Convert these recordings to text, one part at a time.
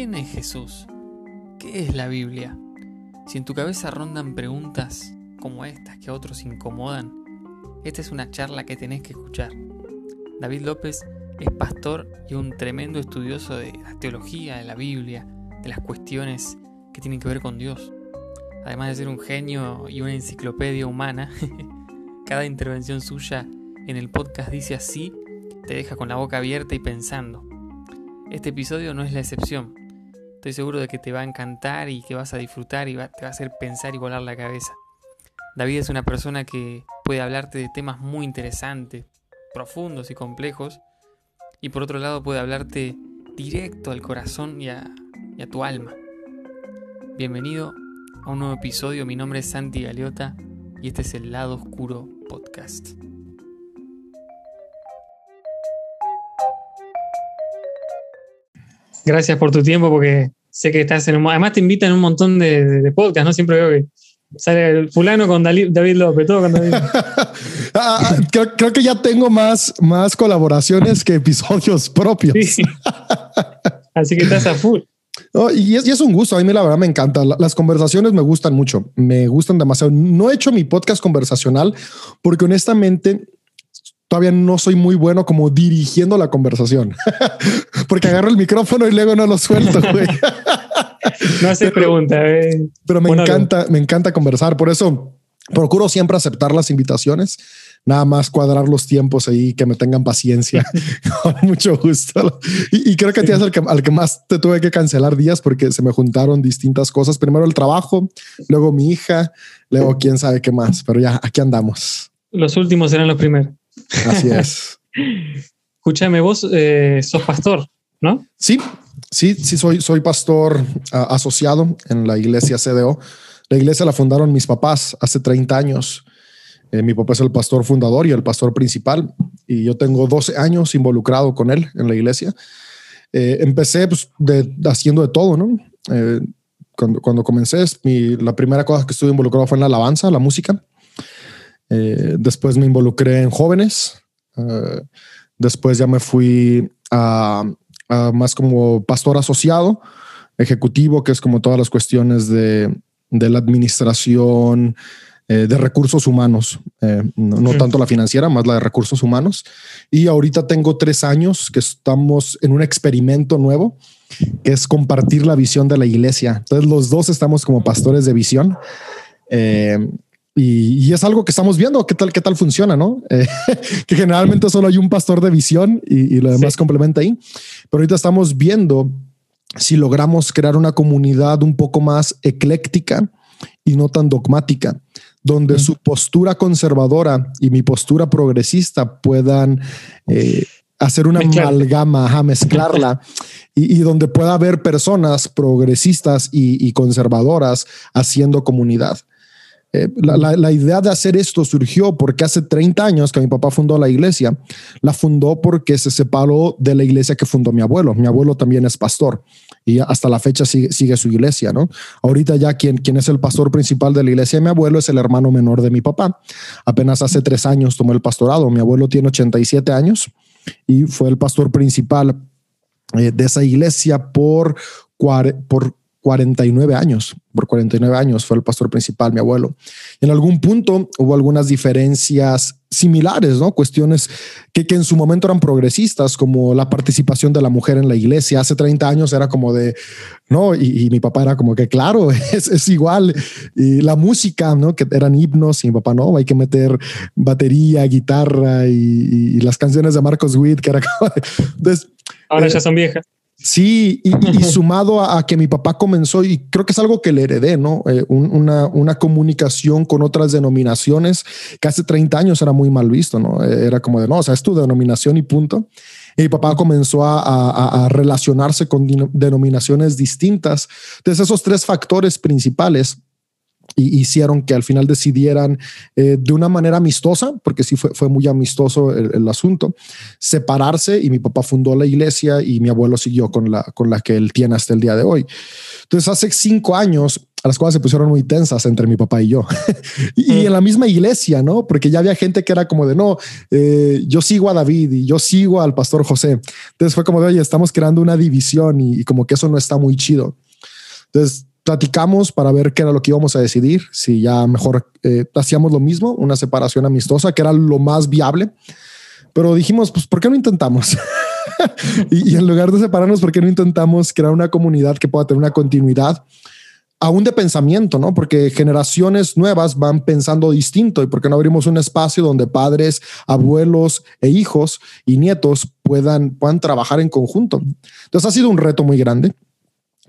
¿Quién es Jesús? ¿Qué es la Biblia? Si en tu cabeza rondan preguntas como estas que a otros incomodan, esta es una charla que tenés que escuchar. David López es pastor y un tremendo estudioso de la teología, de la Biblia, de las cuestiones que tienen que ver con Dios. Además de ser un genio y una enciclopedia humana, cada intervención suya en el podcast dice así, te deja con la boca abierta y pensando. Este episodio no es la excepción. Estoy seguro de que te va a encantar y que vas a disfrutar y te va a hacer pensar y volar la cabeza. David es una persona que puede hablarte de temas muy interesantes, profundos y complejos, y por otro lado puede hablarte directo al corazón y a, y a tu alma. Bienvenido a un nuevo episodio, mi nombre es Santi Galeota y este es el Lado Oscuro Podcast. Gracias por tu tiempo porque sé que estás en un... Además te invitan un montón de, de, podcasts, ¿no? Siempre veo que sale el fulano con David López, todo con David. Ah, ah, creo, creo, que ya tengo más, más colaboraciones que episodios propios. Sí. Así que estás a full. Y, es, y, es, un gusto. A mí la verdad me encanta. Las conversaciones me gustan mucho. Me gustan demasiado. No he hecho mi podcast conversacional porque honestamente todavía no soy muy bueno como dirigiendo la conversación, porque agarro el micrófono y luego no lo suelto. no hace pregunta. Eh. Pero me encanta, me encanta conversar. Por eso procuro siempre aceptar las invitaciones. Nada más cuadrar los tiempos ahí, que me tengan paciencia. Con mucho gusto. Y, y creo que sí. es al que, al que más te tuve que cancelar días porque se me juntaron distintas cosas. Primero el trabajo, luego mi hija, luego quién sabe qué más. Pero ya aquí andamos. Los últimos eran los primeros. Así es. Escúchame, vos eh, sos pastor, ¿no? Sí, sí, sí, soy, soy pastor uh, asociado en la iglesia CDO. La iglesia la fundaron mis papás hace 30 años. Eh, mi papá es el pastor fundador y el pastor principal, y yo tengo 12 años involucrado con él en la iglesia. Eh, empecé pues, de, haciendo de todo, ¿no? Eh, cuando, cuando comencé, mi, la primera cosa que estuve involucrado fue en la alabanza, la música. Eh, después me involucré en jóvenes. Uh, después ya me fui a, a, más como pastor asociado, ejecutivo, que es como todas las cuestiones de, de la administración, eh, de recursos humanos, eh, no, no, tanto la financiera, más la de recursos humanos. Y ahorita tengo tres años que estamos en un experimento nuevo, que es compartir la visión de la iglesia. Entonces los dos estamos como pastores de visión. Eh, y, y, es algo que estamos viendo qué tal, qué tal funciona, no? Eh, que generalmente solo hay un pastor de visión y, y lo demás sí. complementa ahí. Pero ahorita estamos viendo si logramos crear una comunidad un poco más ecléctica y no tan dogmática, donde su postura conservadora y mi postura progresista puedan eh, hacer una Mezclar. amalgama, a mezclarla y, y, donde pueda haber personas progresistas y, y conservadoras haciendo comunidad. Eh, la, la, idea de hacer esto surgió porque hace 30 años que mi papá fundó la iglesia, la fundó porque se separó de la iglesia que fundó mi abuelo. Mi abuelo también es pastor y hasta la fecha sigue, sigue su iglesia, ¿no? Ahorita ya quien, quien es el pastor principal de la iglesia de mi abuelo es el hermano menor de mi papá. Apenas hace tres años tomó el pastorado. Mi abuelo tiene 87 años y fue el pastor principal eh, de esa iglesia por, por 49 años, por 49 años fue el pastor principal, mi abuelo. En algún punto hubo algunas diferencias similares, ¿no? Cuestiones que, que, en su momento eran progresistas, como la participación de la mujer en la iglesia. Hace 30 años era como de, no, y, y mi papá era como que, claro, es, es, igual. Y la música, ¿no? Que eran himnos y mi papá, no, hay que meter batería, guitarra y, y las canciones de Marcos Witt, que era como... Entonces, Ahora eh, ya son viejas. Sí, y, y sumado a, a, que mi papá comenzó, y creo que es algo que le heredé, ¿no? Eh, un, una, una, comunicación con otras denominaciones que hace 30 años era muy mal visto, ¿no? Era como de, no, o sea, es tu denominación y punto. Y mi papá comenzó a, a, a relacionarse con denominaciones distintas. Entonces, esos tres factores principales y hicieron que al final decidieran eh, de una manera amistosa, porque sí fue, fue muy amistoso el, el, asunto, separarse y mi papá fundó la iglesia y mi abuelo siguió con la, con la que él tiene hasta el día de hoy. Entonces, hace cinco años las cuales se pusieron muy tensas entre mi papá y yo. y, en la misma iglesia, ¿no? Porque ya había gente que era como de, no, eh, yo sigo a David y yo sigo al pastor José. Entonces fue como de, oye, estamos creando una división y, como que eso no está muy chido. Entonces platicamos para ver qué era lo que íbamos a decidir, si ya mejor eh, hacíamos lo mismo, una separación amistosa, que era lo más viable. Pero dijimos, pues, ¿por qué no intentamos? y, en lugar de separarnos, ¿por qué no intentamos crear una comunidad que pueda tener una continuidad? aún de pensamiento, ¿no? Porque generaciones nuevas van pensando distinto y porque no abrimos un espacio donde padres, abuelos e hijos y nietos puedan, puedan trabajar en conjunto. Entonces ha sido un reto muy grande,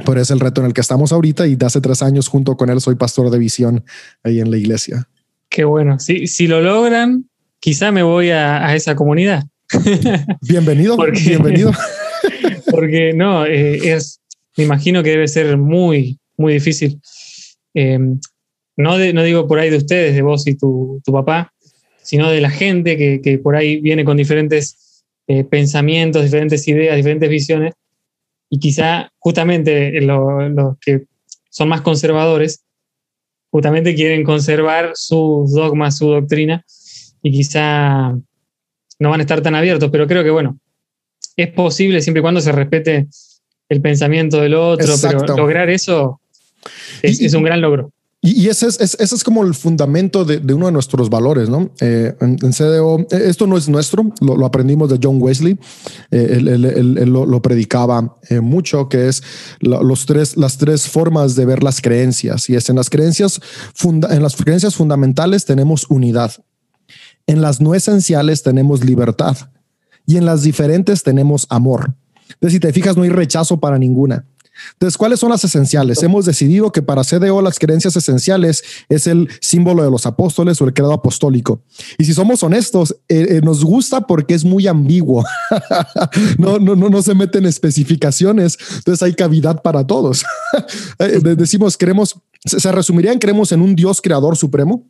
pero es el reto en el que estamos ahorita y de hace tres años junto con él soy pastor de visión ahí en la iglesia. Qué bueno. Si, si lo logran, quizá me voy a, esa comunidad. Bienvenido, bienvenido. porque no, eh, es, me imagino que debe ser muy, muy difícil. Eh, no, no digo por ahí de ustedes, de vos y tu, papá, sino de la gente que, por ahí viene con diferentes eh, pensamientos, diferentes ideas, diferentes visiones, y quizá justamente los que son más conservadores, justamente quieren conservar sus dogmas, su doctrina, y quizá no van a estar tan abiertos, pero creo que bueno, es posible siempre y cuando se respete el pensamiento del otro, pero lograr eso es, un gran logro. Y, ese, es, como el fundamento de, uno de nuestros valores, ¿no? Eh, en, CDO, eh, esto no es nuestro, lo, aprendimos de John Wesley, eh, él, lo, predicaba mucho, que es los tres, las tres formas de ver las creencias. Y es en las creencias, en las creencias fundamentales tenemos unidad, en las no esenciales tenemos libertad y en las diferentes tenemos amor. Entonces, si te fijas, no hay rechazo para ninguna. Entonces, ¿cuáles son las esenciales? Hemos decidido que para CDO las creencias esenciales es el símbolo de los apóstoles o el credo apostólico. Y si somos honestos, eh, eh, nos gusta porque es muy ambiguo. no, no, no, no se meten especificaciones. Entonces hay cavidad para todos. Eh, decimos, creemos, se resumiría en creemos en un Dios creador supremo.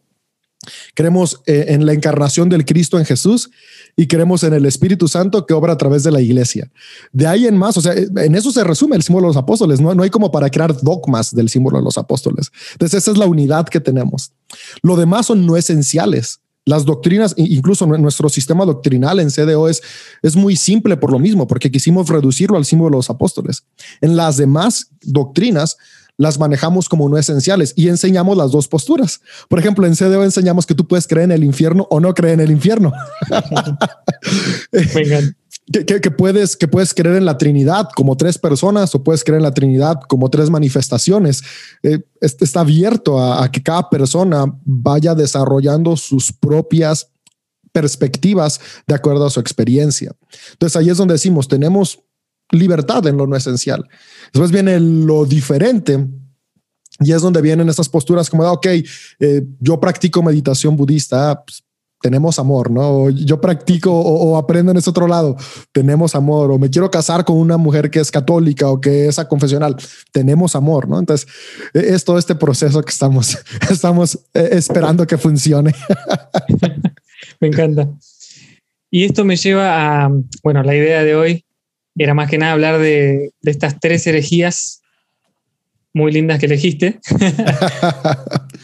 Creemos en la encarnación del Cristo en Jesús y creemos en el Espíritu Santo que obra a través de la iglesia. De ahí en más, o sea, en eso se resume el símbolo de los apóstoles, no, no hay como para crear dogmas del símbolo de los apóstoles. Entonces, esa es la unidad que tenemos. Lo demás son no esenciales. Las doctrinas, incluso nuestro sistema doctrinal en CDO es, es muy simple por lo mismo, porque quisimos reducirlo al símbolo de los apóstoles. En las demás doctrinas, las manejamos como no esenciales y enseñamos las dos posturas. Por ejemplo, en CDO enseñamos que tú puedes creer en el infierno o no creer en el infierno. que, puedes, que puedes creer en la Trinidad como tres personas o puedes creer en la Trinidad como tres manifestaciones. Eh, está abierto a, a que cada persona vaya desarrollando sus propias perspectivas de acuerdo a su experiencia. Entonces ahí es donde decimos, tenemos libertad en lo no esencial. Después viene lo diferente. Y es donde vienen estas posturas como ok, eh, yo practico meditación budista, pues, tenemos amor, ¿no? yo practico o, aprendo en ese otro lado, tenemos amor, o me quiero casar con una mujer que es católica o que es a confesional, tenemos amor, ¿no? Entonces, e, es todo este proceso que estamos, estamos eh, esperando que funcione. me encanta. Y esto me lleva a, bueno, la idea de hoy era más que nada hablar de, estas tres herejías muy lindas que elegiste.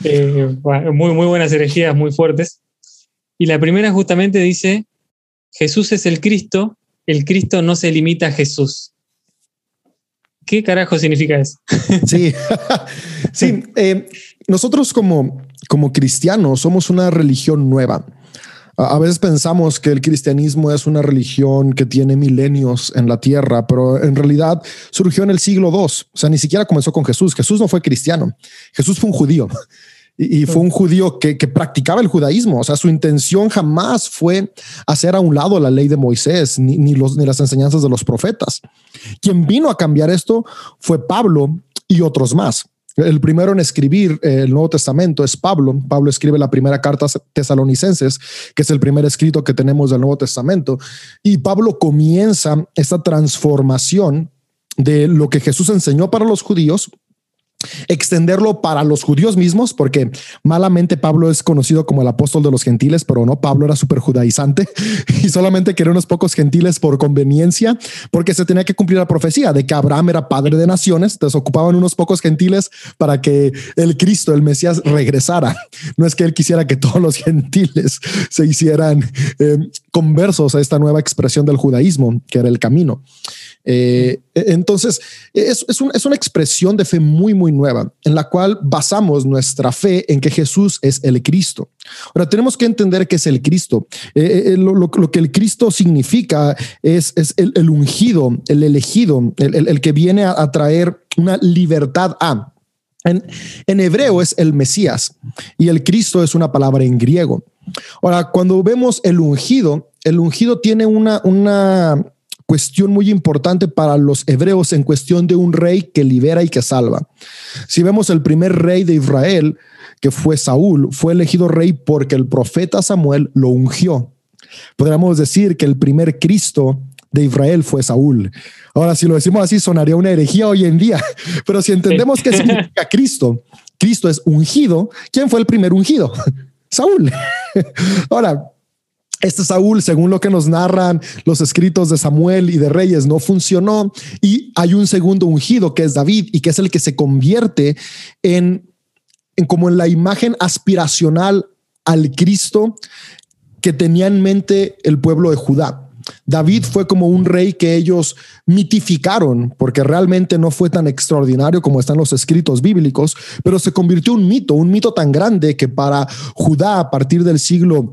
Eh, muy, muy buenas herejías, muy fuertes. Y la primera justamente dice, Jesús es el Cristo, el Cristo no se limita a Jesús. ¿Qué carajo significa eso? sí, sí. Eh, nosotros como, como cristianos somos una religión nueva. A veces pensamos que el cristianismo es una religión que tiene milenios en la tierra, pero en realidad surgió en el siglo II. O sea, ni siquiera comenzó con Jesús. Jesús no fue cristiano. Jesús fue un judío y, fue un judío que, practicaba el judaísmo. O sea, su intención jamás fue hacer a un lado la ley de Moisés ni, ni, los, ni las enseñanzas de los profetas. Quien vino a cambiar esto fue Pablo y otros más. El primero en escribir eh, el Nuevo Testamento es Pablo. Pablo escribe la primera carta a tesalonicenses, que es el primer escrito que tenemos del Nuevo Testamento. Y Pablo comienza esta transformación de lo que Jesús enseñó para los judíos extenderlo para los judíos mismos, porque malamente Pablo es conocido como el apóstol de los gentiles, pero no, Pablo era súper judaizante y solamente quería unos pocos gentiles por conveniencia, porque se tenía que cumplir la profecía de que Abraham era padre de naciones, entonces ocupaban unos pocos gentiles para que el Cristo, el Mesías, regresara. No es que él quisiera que todos los gentiles se hicieran eh, conversos a esta nueva expresión del judaísmo, que era el camino. Eh, entonces, es, es, una expresión de fe muy, muy nueva, en la cual basamos nuestra fe en que Jesús es el Cristo. Ahora, tenemos que entender que es el Cristo. Eh, eh, lo, que el Cristo significa es, es el, ungido, el elegido, el, que viene a, traer una libertad a. En, en, hebreo es el Mesías y el Cristo es una palabra en griego. Ahora, cuando vemos el ungido, el ungido tiene una, una cuestión muy importante para los hebreos en cuestión de un rey que libera y que salva. Si vemos el primer rey de Israel, que fue Saúl, fue elegido rey porque el profeta Samuel lo ungió. Podríamos decir que el primer Cristo de Israel fue Saúl. Ahora, si lo decimos así, sonaría una herejía hoy en día, pero si entendemos qué significa Cristo, Cristo es ungido, ¿quién fue el primer ungido? Saúl. Ahora, este Saúl, según lo que nos narran los escritos de Samuel y de Reyes, no funcionó. Y hay un segundo ungido que es David y que es el que se convierte en, como en la imagen aspiracional al Cristo que tenía en mente el pueblo de Judá. David fue como un rey que ellos mitificaron, porque realmente no fue tan extraordinario como están los escritos bíblicos, pero se convirtió en un mito, un mito tan grande que para Judá a partir del siglo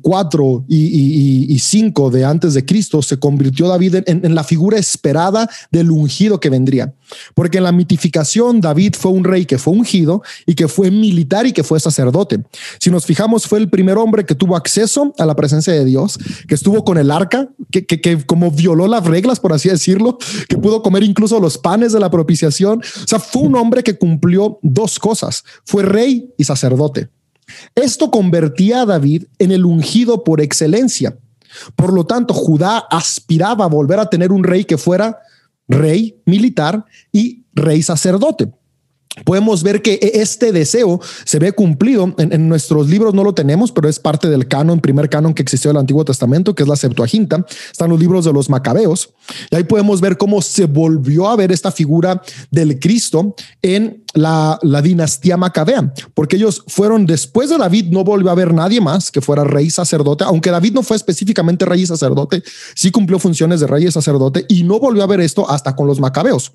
4 eh, y, 5 de antes de Cristo se convirtió David en, la figura esperada del ungido que vendría. Porque en la mitificación David fue un rey que fue ungido y que fue militar y que fue sacerdote. Si nos fijamos, fue el primer hombre que tuvo acceso a la presencia de Dios, que estuvo con el arca, que, que como violó las reglas, por así decirlo que pudo comer incluso los panes de la propiciación. O sea, fue un hombre que cumplió dos cosas. Fue rey y sacerdote. Esto convertía a David en el ungido por excelencia. Por lo tanto, Judá aspiraba a volver a tener un rey que fuera rey militar y rey sacerdote podemos ver que e-, este deseo se ve cumplido. En, nuestros libros no lo tenemos, pero es parte del canon, primer canon que existió del Antiguo Testamento, que es la Septuaginta. Están los libros de los Macabeos. Y ahí podemos ver cómo se volvió a ver esta figura del Cristo en la, dinastía macabea, porque ellos fueron después de David, no volvió a haber nadie más que fuera rey sacerdote, aunque David no fue específicamente rey y sacerdote, sí cumplió funciones de rey y sacerdote y no volvió a ver esto hasta con los Macabeos.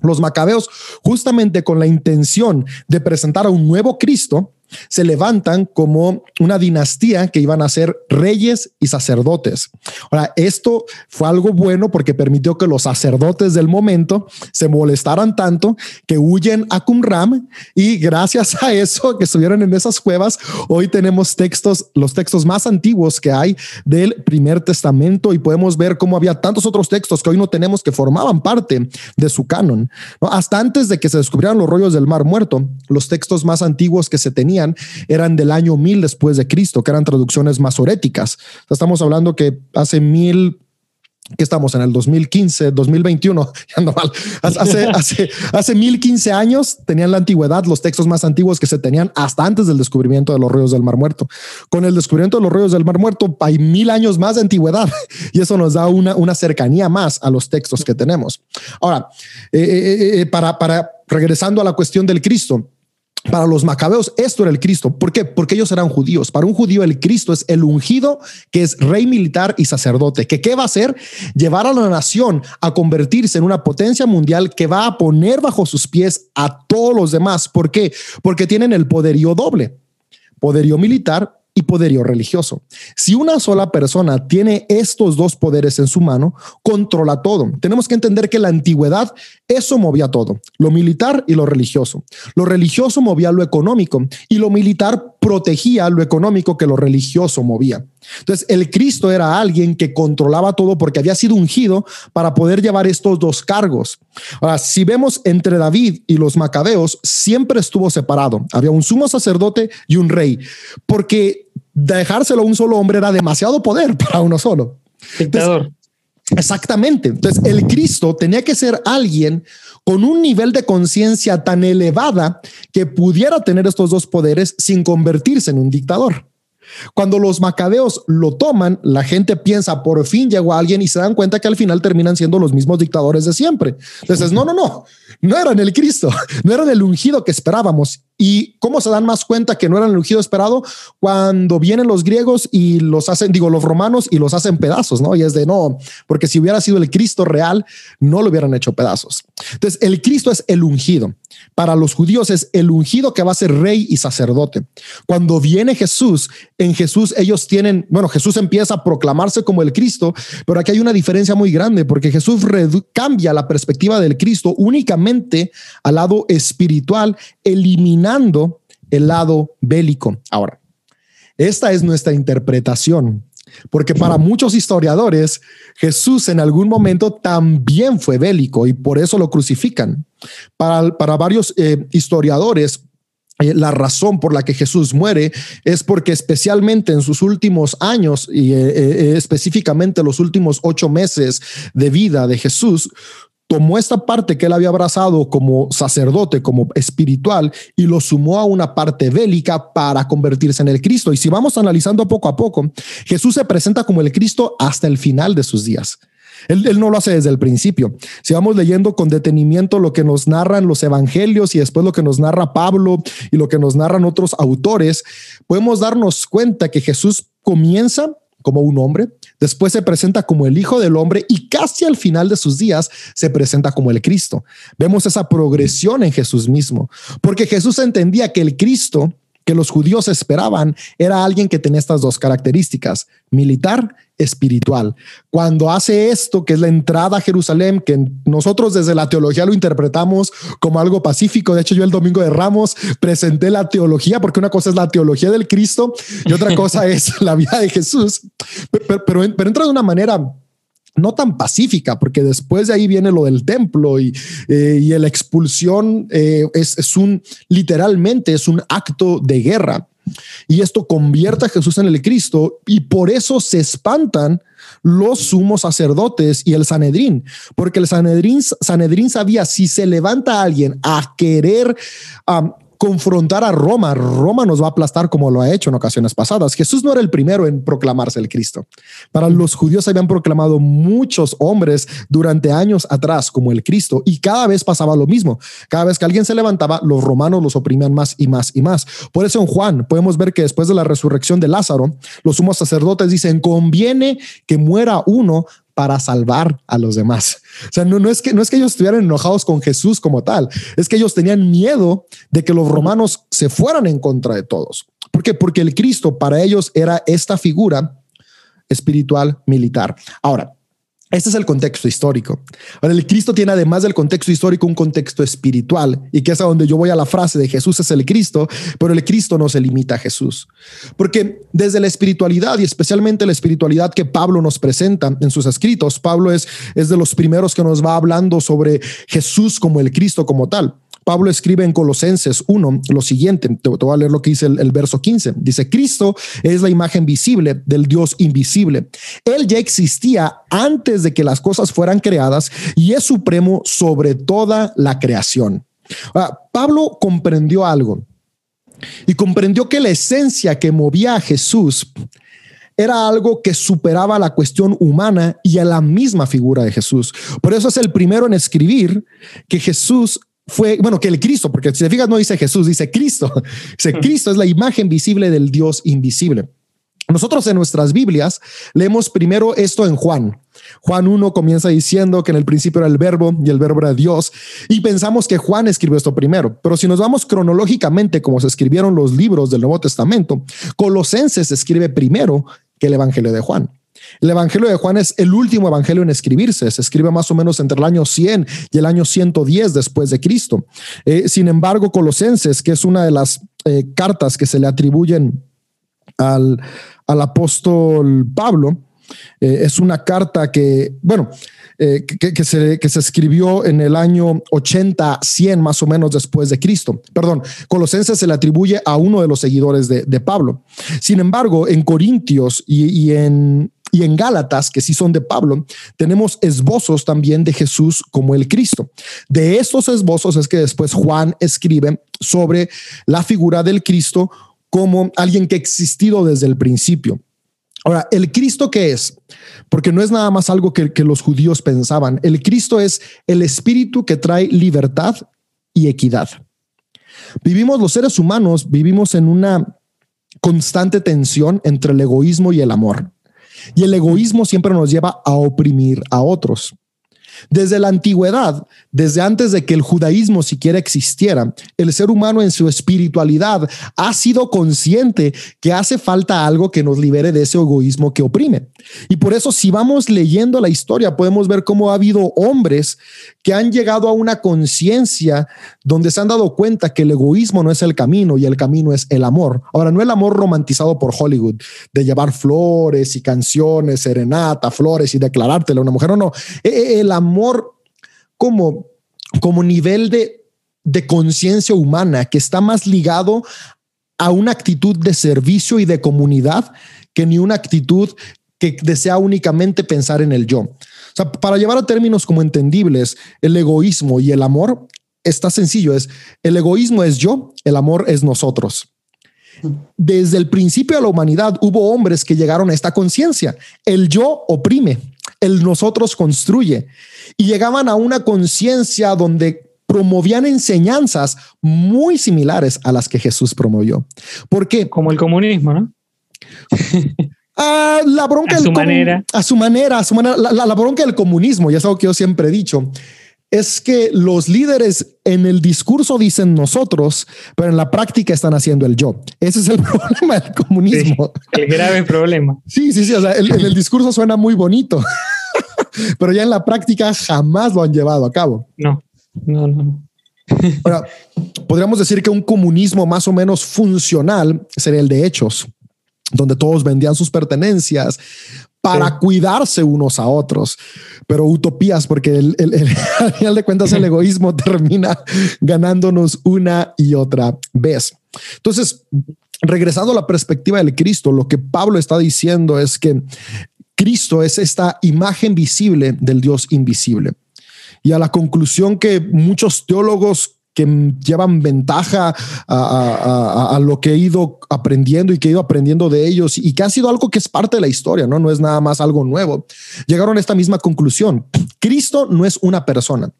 Los macabeos, justamente con la intención de presentar a un nuevo Cristo, se levantan como una dinastía que iban a ser reyes y sacerdotes. Ahora, esto fue algo bueno porque permitió que los sacerdotes del momento se molestaran tanto que huyen a Qumran y gracias a eso que estuvieron en esas cuevas, hoy tenemos textos, los textos más antiguos que hay del primer testamento y podemos ver cómo había tantos otros textos que hoy no tenemos que formaban parte de su canon. Hasta antes de que se descubrieran los rollos del mar muerto, los textos más antiguos que se tenían eran del año 1000 después de Cristo, que eran traducciones masoréticas. Estamos hablando que hace mil que estamos en el 2015, 2021, ando mal. Hace, hace, hace 1015 años tenían la antigüedad, los textos más antiguos que se tenían hasta antes del descubrimiento de los ríos del Mar Muerto. Con el descubrimiento de los ríos del Mar Muerto hay mil años más de antigüedad y eso nos da una, una cercanía más a los textos que tenemos. Ahora, eh, eh, eh, para, para regresando a la cuestión del Cristo, para los macabeos esto era el Cristo. ¿Por qué? Porque ellos eran judíos. Para un judío el Cristo es el ungido que es rey militar y sacerdote. ¿Que qué va a hacer? Llevar a la nación a convertirse en una potencia mundial que va a poner bajo sus pies a todos los demás. ¿Por qué? Porque tienen el poderío doble. Poderío militar y poderío religioso. Si una sola persona tiene estos dos poderes en su mano, controla todo. Tenemos que entender que la antigüedad, eso movía todo, lo militar y lo religioso. Lo religioso movía lo económico y lo militar protegía lo económico que lo religioso movía. Entonces, el Cristo era alguien que controlaba todo porque había sido ungido para poder llevar estos dos cargos. Ahora, si vemos entre David y los macabeos, siempre estuvo separado. Había un sumo sacerdote y un rey, porque dejárselo a un solo hombre era demasiado poder para uno solo. Dictador. Exactamente. Entonces, el Cristo tenía que ser alguien con un nivel de conciencia tan elevada que pudiera tener estos dos poderes sin convertirse en un dictador. Cuando los macabeos lo toman, la gente piensa, por fin llegó alguien y se dan cuenta que al final terminan siendo los mismos dictadores de siempre. Entonces, no, no, no, no eran el Cristo, no eran el ungido que esperábamos. ¿Y cómo se dan más cuenta que no eran el ungido esperado? Cuando vienen los griegos y los hacen, digo, los romanos y los hacen pedazos, ¿no? Y es de no, porque si hubiera sido el Cristo real, no lo hubieran hecho pedazos. Entonces, el Cristo es el ungido. Para los judíos es el ungido que va a ser rey y sacerdote. Cuando viene Jesús, en Jesús ellos tienen, bueno, Jesús empieza a proclamarse como el Cristo, pero aquí hay una diferencia muy grande porque Jesús cambia la perspectiva del Cristo únicamente al lado espiritual, eliminando el lado bélico. Ahora, esta es nuestra interpretación, porque para muchos historiadores Jesús en algún momento también fue bélico y por eso lo crucifican. Para, para varios eh, historiadores, la razón por la que Jesús muere es porque especialmente en sus últimos años y eh, específicamente los últimos ocho meses de vida de Jesús, tomó esta parte que él había abrazado como sacerdote, como espiritual, y lo sumó a una parte bélica para convertirse en el Cristo. Y si vamos analizando poco a poco, Jesús se presenta como el Cristo hasta el final de sus días. Él, no lo hace desde el principio. Si vamos leyendo con detenimiento lo que nos narran los evangelios y después lo que nos narra Pablo y lo que nos narran otros autores, podemos darnos cuenta que Jesús comienza como un hombre, después se presenta como el Hijo del Hombre y casi al final de sus días se presenta como el Cristo. Vemos esa progresión en Jesús mismo, porque Jesús entendía que el Cristo que los judíos esperaban era alguien que tenía estas dos características, militar, espiritual. Cuando hace esto, que es la entrada a Jerusalén, que nosotros desde la teología lo interpretamos como algo pacífico. De hecho, yo el domingo de Ramos presenté la teología, porque una cosa es la teología del Cristo y otra cosa es la vida de Jesús, pero, pero, entra de una manera no tan pacífica, porque después de ahí viene lo del templo y, eh, y la expulsión eh, es, es, un, literalmente es un acto de guerra. Y esto convierte a Jesús en el Cristo y por eso se espantan los sumos sacerdotes y el Sanedrín, porque el Sanedrín, Sanedrín sabía si se levanta alguien a querer confrontar a Roma, Roma nos va a aplastar como lo ha hecho en ocasiones pasadas. Jesús no era el primero en proclamarse el Cristo. Para los judíos habían proclamado muchos hombres durante años atrás como el Cristo y cada vez pasaba lo mismo. Cada vez que alguien se levantaba, los romanos los oprimían más y más y más. Por eso en Juan podemos ver que después de la resurrección de Lázaro, los sumos sacerdotes dicen, conviene que muera uno para salvar a los demás. O sea, no, es que, no es que ellos estuvieran enojados con Jesús como tal, es que ellos tenían miedo de que los romanos se fueran en contra de todos. ¿Por qué? Porque el Cristo para ellos era esta figura espiritual militar. Ahora, este es el contexto histórico. Ahora, el Cristo tiene además del contexto histórico un contexto espiritual y que es a donde yo voy a la frase de Jesús es el Cristo, pero el Cristo no se limita a Jesús. Porque desde la espiritualidad y especialmente la espiritualidad que Pablo nos presenta en sus escritos, Pablo es, es de los primeros que nos va hablando sobre Jesús como el Cristo como tal. Pablo escribe en Colosenses 1 lo siguiente, te, voy a leer lo que dice el, verso 15. Dice, Cristo es la imagen visible del Dios invisible. Él ya existía antes de que las cosas fueran creadas y es supremo sobre toda la creación. Pablo comprendió algo y comprendió que la esencia que movía a Jesús era algo que superaba la cuestión humana y a la misma figura de Jesús. Por eso es el primero en escribir que Jesús fue, bueno, que el Cristo, porque si te fijas no dice Jesús, dice Cristo. Dice Cristo es la imagen visible del Dios invisible. Nosotros en nuestras Biblias leemos primero esto en Juan. Juan 1 comienza diciendo que en el principio era el verbo y el verbo era Dios y pensamos que Juan escribió esto primero. Pero si nos vamos cronológicamente como se escribieron los libros del Nuevo Testamento, Colosenses escribe primero que el Evangelio de Juan. El Evangelio de Juan es el último evangelio en escribirse. Se escribe más o menos entre el año 100 y el año 110 después de Cristo. Eh, sin embargo, Colosenses, que es una de las eh, cartas que se le atribuyen al, apóstol Pablo, eh, es una carta que, bueno, que, se, que, se, escribió en el año 80, 100 más o menos después de Cristo. Perdón, Colosenses se le atribuye a uno de los seguidores de, Pablo. Sin embargo, en Corintios y en y en Gálatas, que sí son de Pablo, tenemos esbozos también de Jesús como el Cristo. De estos esbozos es que después Juan escribe sobre la figura del Cristo como alguien que ha existido desde el principio. Ahora, ¿el Cristo qué es? Porque no es nada más algo que, que los judíos pensaban. El Cristo es el espíritu que trae libertad y equidad. Vivimos los seres humanos, vivimos en una constante tensión entre el egoísmo y el amor. Y el egoísmo siempre nos lleva a oprimir a otros. Desde la antigüedad, desde antes de que el judaísmo siquiera existiera, el ser humano en su espiritualidad ha sido consciente que hace falta algo que nos libere de ese egoísmo que oprime. Y por eso si vamos leyendo la historia, podemos ver cómo ha habido hombres que han llegado a una conciencia donde se han dado cuenta que el egoísmo no es el camino y el camino es el amor. Ahora, no el amor romantizado por Hollywood, de llevar flores y canciones, serenata, flores y declarártela a una mujer, o no, e, e, el amor como, como nivel de, de conciencia humana que está más ligado a una actitud de servicio y de comunidad que ni una actitud que desea únicamente pensar en el yo. Sea, para llevar a términos como entendibles, el egoísmo y el amor está sencillo, es el egoísmo es yo, el amor es nosotros. Desde el principio de la humanidad hubo hombres que llegaron a esta conciencia. El yo oprime, el nosotros construye y llegaban a una conciencia donde promovían enseñanzas muy similares a las que Jesús promovió. Porque como el comunismo, ¿no? Ah, la bronca a su manera. A su manera, a su manera. La, la, bronca del comunismo, ya es algo que yo siempre he dicho, es que los líderes en el discurso dicen nosotros, pero en la práctica están haciendo el yo. Ese es el problema del comunismo. el grave problema. Sí, sí, sí. O sea, el, el discurso suena muy bonito, pero ya en la práctica jamás lo han llevado a cabo. No, no, no. Ahora, podríamos decir que un comunismo más o menos funcional sería el de hechos donde todos vendían sus pertenencias para cuidarse unos a otros, pero utopías, porque el, al final de cuentas el egoísmo termina ganándonos una y otra vez. Entonces, regresando a la perspectiva del Cristo, lo que Pablo está diciendo es que Cristo es esta imagen visible del Dios invisible. Y a la conclusión que muchos teólogos que llevan ventaja a, lo que he ido aprendiendo y que he ido aprendiendo de ellos y que ha sido algo que es parte de la historia, ¿no? No es nada más algo nuevo. Llegaron a esta misma conclusión. Cristo no es una persona.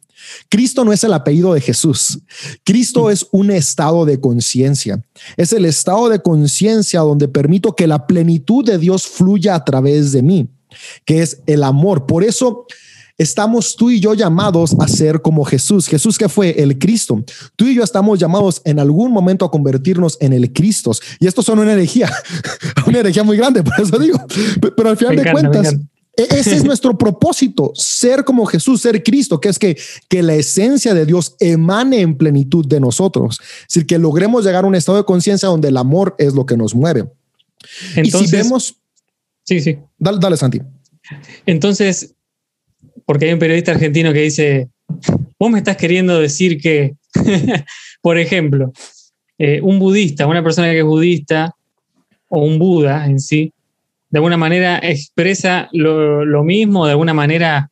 Cristo no es el apellido de Jesús. Cristo es un estado de conciencia. Es el estado de conciencia donde permito que la plenitud de Dios fluya a través de mí, que es el amor. Por eso estamos tú y yo llamados a ser como Jesús. Jesús que fue el Cristo. Tú y yo estamos llamados en algún momento a convertirnos en el Cristo. Y esto son una energía, una energía muy grande, por eso digo. Pero al final de cuentas, e-, ese es nuestro propósito, ser como Jesús, ser Cristo, que es que, que la esencia de Dios emane en plenitud de nosotros. Es decir, que logremos llegar a un estado de conciencia donde el amor es lo que nos mueve. Entonces, y si vemos... Sí, sí. Dale, dale, Santi. Entonces, porque hay un periodista argentino que dice, vos me estás queriendo decir que, por ejemplo, eh, un budista, una persona que es budista, o un Buda en sí, de alguna manera expresa lo, mismo, de alguna manera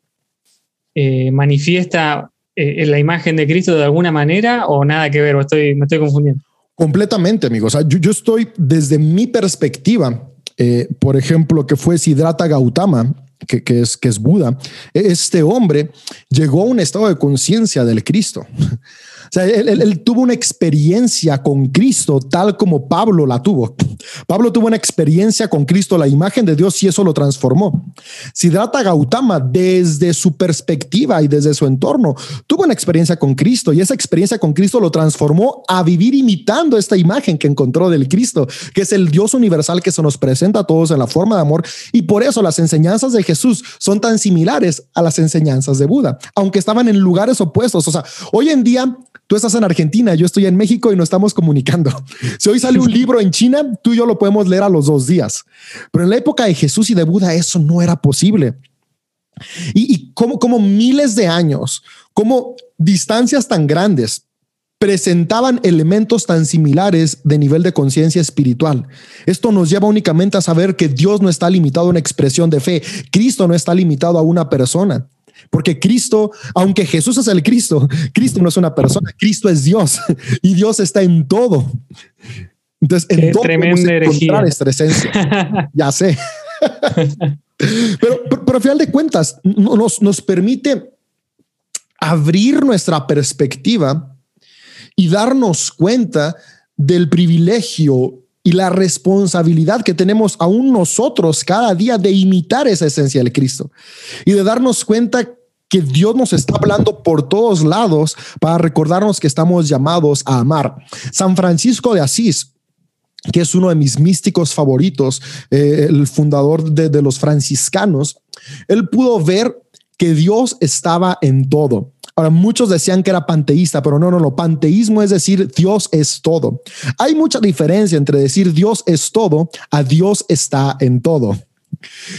eh, manifiesta eh, la imagen de Cristo de alguna manera, o nada que ver, o estoy, me estoy confundiendo. Completamente, amigos. O sea, yo, yo, estoy desde mi perspectiva, por ejemplo, que fue Siddhartha Gautama, que, es, que es Buda, este hombre llegó a un estado de conciencia del Cristo. Él, tuvo una experiencia con Cristo tal como Pablo la tuvo. Pablo tuvo una experiencia con Cristo, la imagen de Dios, y eso lo transformó. Siddhartha Gautama, desde su perspectiva y desde su entorno, tuvo una experiencia con Cristo y esa experiencia con Cristo lo transformó a vivir imitando esta imagen que encontró del Cristo, que es el Dios universal que se nos presenta a todos en la forma de amor. Y por eso las enseñanzas de Jesús son tan similares a las enseñanzas de Buda, aunque estaban en lugares opuestos. O sea, hoy en día Tú estás en Argentina, yo estoy en México y nos estamos comunicando. Si hoy sale un libro en China, tú y yo lo podemos leer a los dos días. Pero en la época de Jesús y de Buda eso no era posible. Y, como, como miles de años, como distancias tan grandes presentaban elementos tan similares de nivel de conciencia espiritual. Esto nos lleva únicamente a saber que Dios no está limitado a una expresión de fe. Cristo no está limitado a una persona. Porque Cristo, aunque Jesús es el Cristo, Cristo no es una persona, Cristo es Dios y Dios está en todo. Entonces, en todo encontrar esta esencia. ya sé. pero, pero, al final de cuentas, nos, nos permite abrir nuestra perspectiva y darnos cuenta del privilegio y la responsabilidad que tenemos aún nosotros cada día de imitar esa esencia del Cristo y de darnos cuenta que Dios nos está hablando por todos lados para recordarnos que estamos llamados a amar. San Francisco de Asís, que es uno de mis místicos favoritos, eh, el fundador de, de los franciscanos, él pudo ver que Dios estaba en todo. Ahora, muchos decían que era panteísta, pero no, no, no. Panteísmo es decir, Dios es todo. Hay mucha diferencia entre decir Dios es todo a Dios está en todo.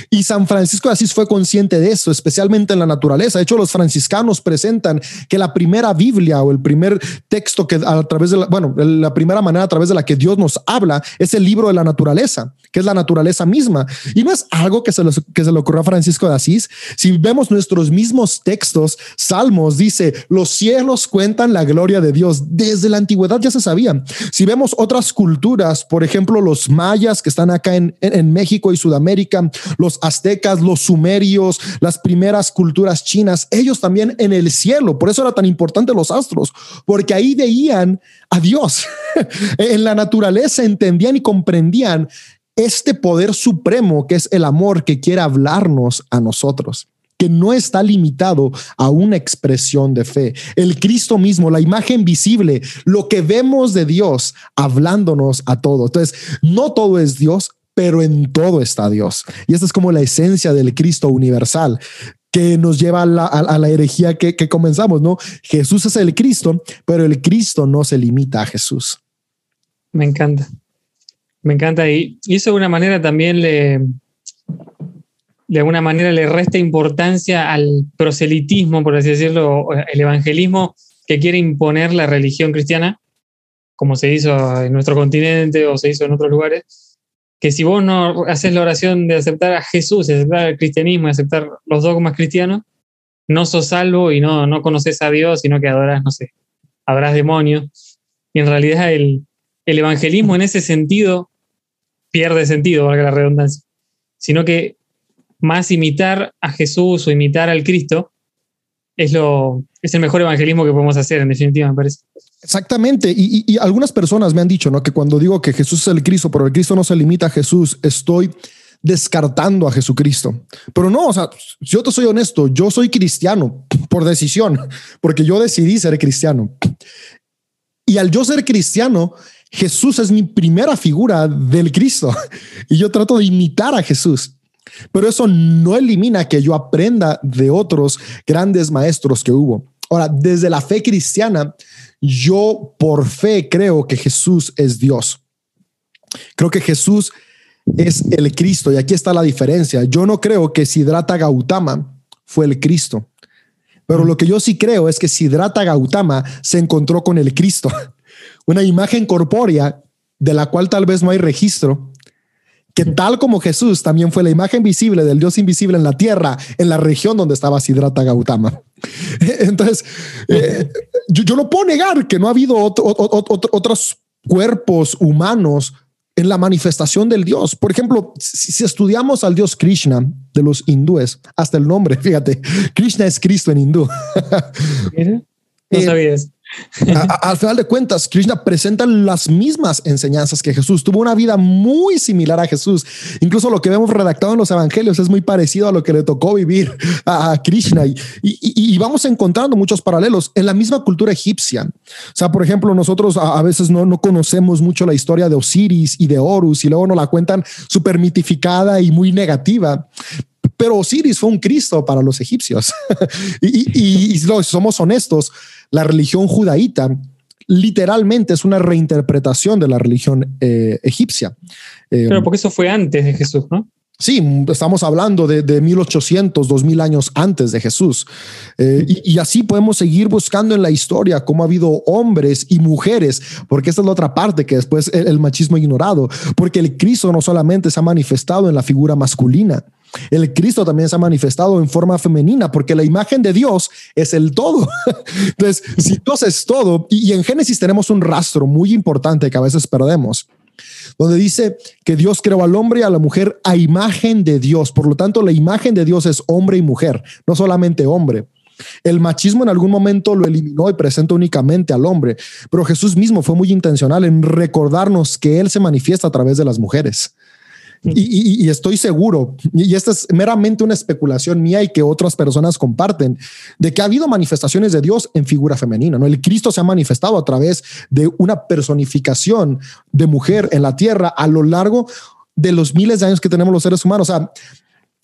Y San Francisco de Asís fue consciente de eso, especialmente en la naturaleza. De hecho, los franciscanos presentan que la primera Biblia o el primer texto que a través de la, bueno, la primera manera a través de la que Dios nos habla es el libro de la naturaleza, que es la naturaleza misma. Y no es algo que se, que se le ocurrió a Francisco de Asís. Si vemos nuestros mismos textos, Salmos dice, los cielos cuentan la gloria de Dios. Desde la antigüedad ya se sabía. Si vemos otras culturas, por ejemplo, los mayas que están acá en, en México y Sudamérica, los aztecas, los sumerios, las primeras culturas chinas, ellos también en el cielo. Por eso era tan importante los astros, porque ahí veían a Dios. en la naturaleza entendían y comprendían este poder supremo que es el amor que quiere hablarnos a nosotros que no está limitado a una expresión de fe. El Cristo mismo, la imagen visible, lo que vemos de Dios hablándonos a todo. Entonces, no todo es Dios, pero en todo está Dios. Y esta es como la esencia del Cristo universal que nos lleva a la, herejía que, comenzamos, ¿no? Jesús es el Cristo, pero el Cristo no se limita a Jesús. Me encanta. Me encanta. Y, eso de alguna manera también le, de alguna manera le resta importancia al proselitismo, por así decirlo, el evangelismo que quiere imponer la religión cristiana, como se hizo en nuestro continente o se hizo en otros lugares, que si vos no haces la oración de aceptar a Jesús, aceptar el cristianismo, aceptar los dogmas cristianos, no sos salvo y no, no conoces a Dios, sino que adoras, no sé, adorás demonios. Y en realidad el, el evangelismo en ese sentido pierde sentido, valga la redundancia, sino que más imitar a Jesús o imitar al Cristo es, lo, es el mejor evangelismo que podemos hacer, en definitiva, me parece. Exactamente. Y, algunas personas me han dicho, ¿no? Que cuando digo que Jesús es el Cristo, pero el Cristo no se limita a Jesús, estoy descartando a Jesucristo. Pero no, o sea, yo te soy honesto, yo soy cristiano por decisión, porque yo decidí ser cristiano. Y al yo ser cristiano, Jesús es mi primera figura del Cristo y yo trato de imitar a Jesús. Pero eso no elimina que yo aprenda de otros grandes maestros que hubo. Ahora, desde la fe cristiana, yo por fe creo que Jesús es Dios. Creo que Jesús es el Cristo y aquí está la diferencia. Yo no creo que Siddhartha Gautama fue el Cristo, pero lo que yo sí creo es que Siddhartha Gautama se encontró con el Cristo, una imagen corpórea de la cual tal vez no hay registro, que tal como Jesús también fue la imagen visible del Dios invisible en la tierra, en la región donde estaba Siddhartha Gautama. Entonces, eh, yo, no puedo negar que no ha habido otros cuerpos humanos en la manifestación del Dios. Por ejemplo, si, estudiamos al Dios Krishna de los hindúes, hasta el nombre, fíjate, Krishna es Cristo en hindú. no al final de cuentas, Krishna presenta las mismas enseñanzas que Jesús. Tuvo una vida muy similar a Jesús. Incluso lo que vemos redactado en los evangelios es muy parecido a lo que le tocó vivir a, Krishna. Y, vamos encontrando muchos paralelos en la misma cultura egipcia. O sea, por ejemplo, nosotros a, veces no, no conocemos mucho la historia de Osiris y de Horus y luego nos la cuentan súper mitificada y muy negativa pero Osiris fue un Cristo para los egipcios. y, y, somos honestos, la religión judaíta literalmente es una reinterpretación de la religión eh, egipcia. Eh, Pero porque eso fue antes de Jesús, ¿no? Sí, estamos hablando de, de 1800, 2000 años antes de Jesús. Eh, y, así podemos seguir buscando en la historia cómo ha habido hombres y mujeres, porque esta es la otra parte que después el, machismo ignorado, porque el Cristo no solamente se ha manifestado en la figura masculina, el Cristo también se ha manifestado en forma femenina, porque la imagen de Dios es el todo. Entonces, si Dios es todo, y en Génesis tenemos un rastro muy importante que a veces perdemos donde dice que Dios creó al hombre y a la mujer a imagen de Dios. Por lo tanto, la imagen de Dios es hombre y mujer, no solamente hombre. El machismo en algún momento lo eliminó y presenta únicamente al hombre, pero Jesús mismo fue muy intencional en recordarnos que Él se manifiesta a través de las mujeres. Y, estoy seguro, y esta es meramente una especulación mía y que otras personas comparten, de que ha habido manifestaciones de Dios en figura femenina. ¿no? El Cristo se ha manifestado a través de una personificación de mujer en la tierra a lo largo de los miles de años que tenemos los seres humanos. O sea,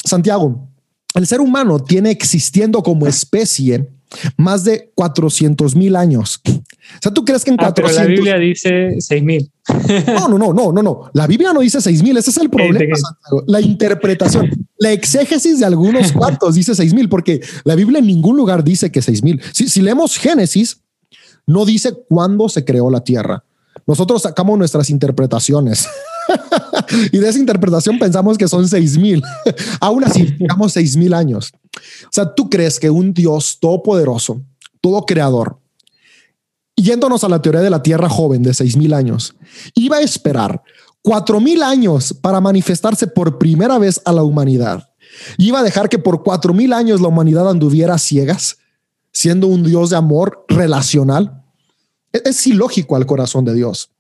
Santiago, el ser humano tiene existiendo como especie más de 400 mil años. O sea, ¿tú crees que en 400... Ah, pero la Biblia dice 6 mil. No, no, no, no, no, no. La Biblia no dice 6 mil. Ese es el problema. La interpretación, la exégesis de algunos cuantos dice 6 mil, porque la Biblia en ningún lugar dice que 6 mil. Si, si leemos Génesis, no dice cuándo se creó la tierra. Nosotros sacamos nuestras interpretaciones. y de esa interpretación pensamos que son seis mil. Aún así, digamos seis mil años. O sea, ¿tú crees que un Dios todopoderoso, todo creador, yéndonos a la teoría de la Tierra joven de seis mil años, iba a esperar cuatro mil años para manifestarse por primera vez a la humanidad? ¿Iba a dejar que por cuatro mil años la humanidad anduviera ciegas, siendo un Dios de amor relacional? Es, es ilógico al corazón de Dios.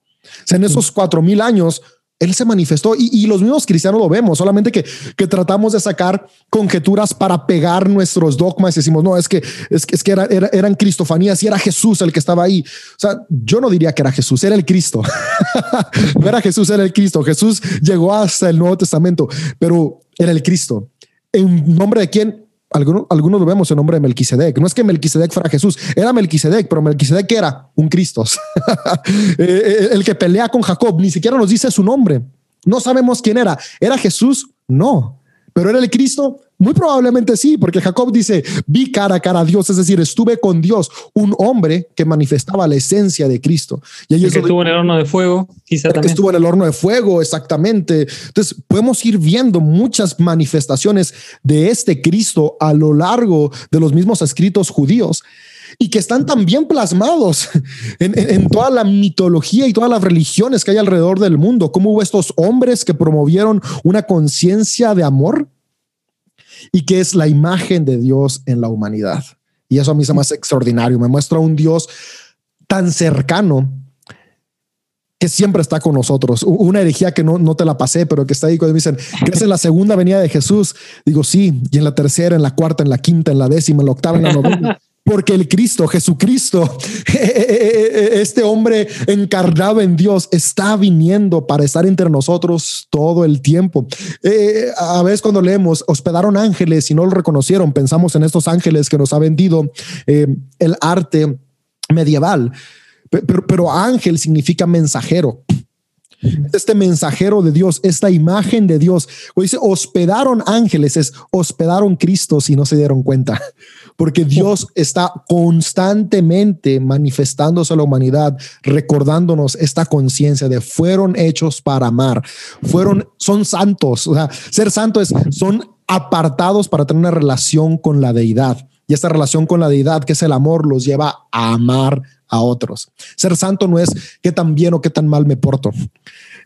En esos cuatro mil años él se manifestó y, los mismos cristianos lo vemos, solamente que, que tratamos de sacar conjeturas para pegar nuestros dogmas y decimos, no, es que, es, que, era, eran cristofanías y era Jesús el que estaba ahí. O sea, yo no diría que era Jesús, era el Cristo. no era Jesús, era el Cristo. Jesús llegó hasta el Nuevo Testamento, pero era el Cristo. ¿En nombre de quién? Algunos, algunos vemos en nombre de Melquisedec. No es que Melquisedec fuera Jesús, era Melquisedec, pero Melquisedec era un Cristo. Eh, eh, el que pelea con Jacob, ni siquiera nos dice su nombre. No sabemos quién era. ¿Era Jesús? No. ¿Pero era el Cristo? Muy probablemente sí, porque Jacob dice, vi cara a cara a Dios, es decir, estuve con Dios, un hombre que manifestaba la esencia de Cristo. Y, ahí estuvo en el horno de fuego, quizá también. Estuvo en el horno de fuego, exactamente. Entonces, podemos ir viendo muchas manifestaciones de este Cristo a lo largo de los mismos escritos judíos y que están también plasmados en, en, toda la mitología y todas las religiones que hay alrededor del mundo. Cómo hubo estos hombres que promovieron una conciencia de amor y que es la imagen de Dios en la humanidad. Y eso a mí se me hace extraordinario. Me muestra un Dios tan cercano que siempre está con nosotros. Una herejía que no, no te la pasé, pero que está ahí cuando me dicen, ¿crees en la segunda venida de Jesús? Digo, sí, y en la tercera, en la cuarta, en la quinta, en la décima, en la octava, en la novena. Porque el Cristo, Jesucristo, este hombre encarnado en Dios, está viniendo para estar entre nosotros todo el tiempo. Eh, a veces cuando leemos, hospedaron ángeles y no lo reconocieron, pensamos en estos ángeles que nos ha vendido eh, el arte medieval. Pero, pero ángel significa mensajero este mensajero de Dios, esta imagen de Dios. O dice, hospedaron ángeles, es hospedaron Cristo si no se dieron cuenta porque Dios está constantemente manifestándose a la humanidad, recordándonos esta conciencia de fueron hechos para amar, fueron, son santos, o sea, ser santo es, son apartados para tener una relación con la deidad. Y esta relación con la deidad, que es el amor, los lleva a amar a otros. Ser santo no es qué tan bien o qué tan mal me porto.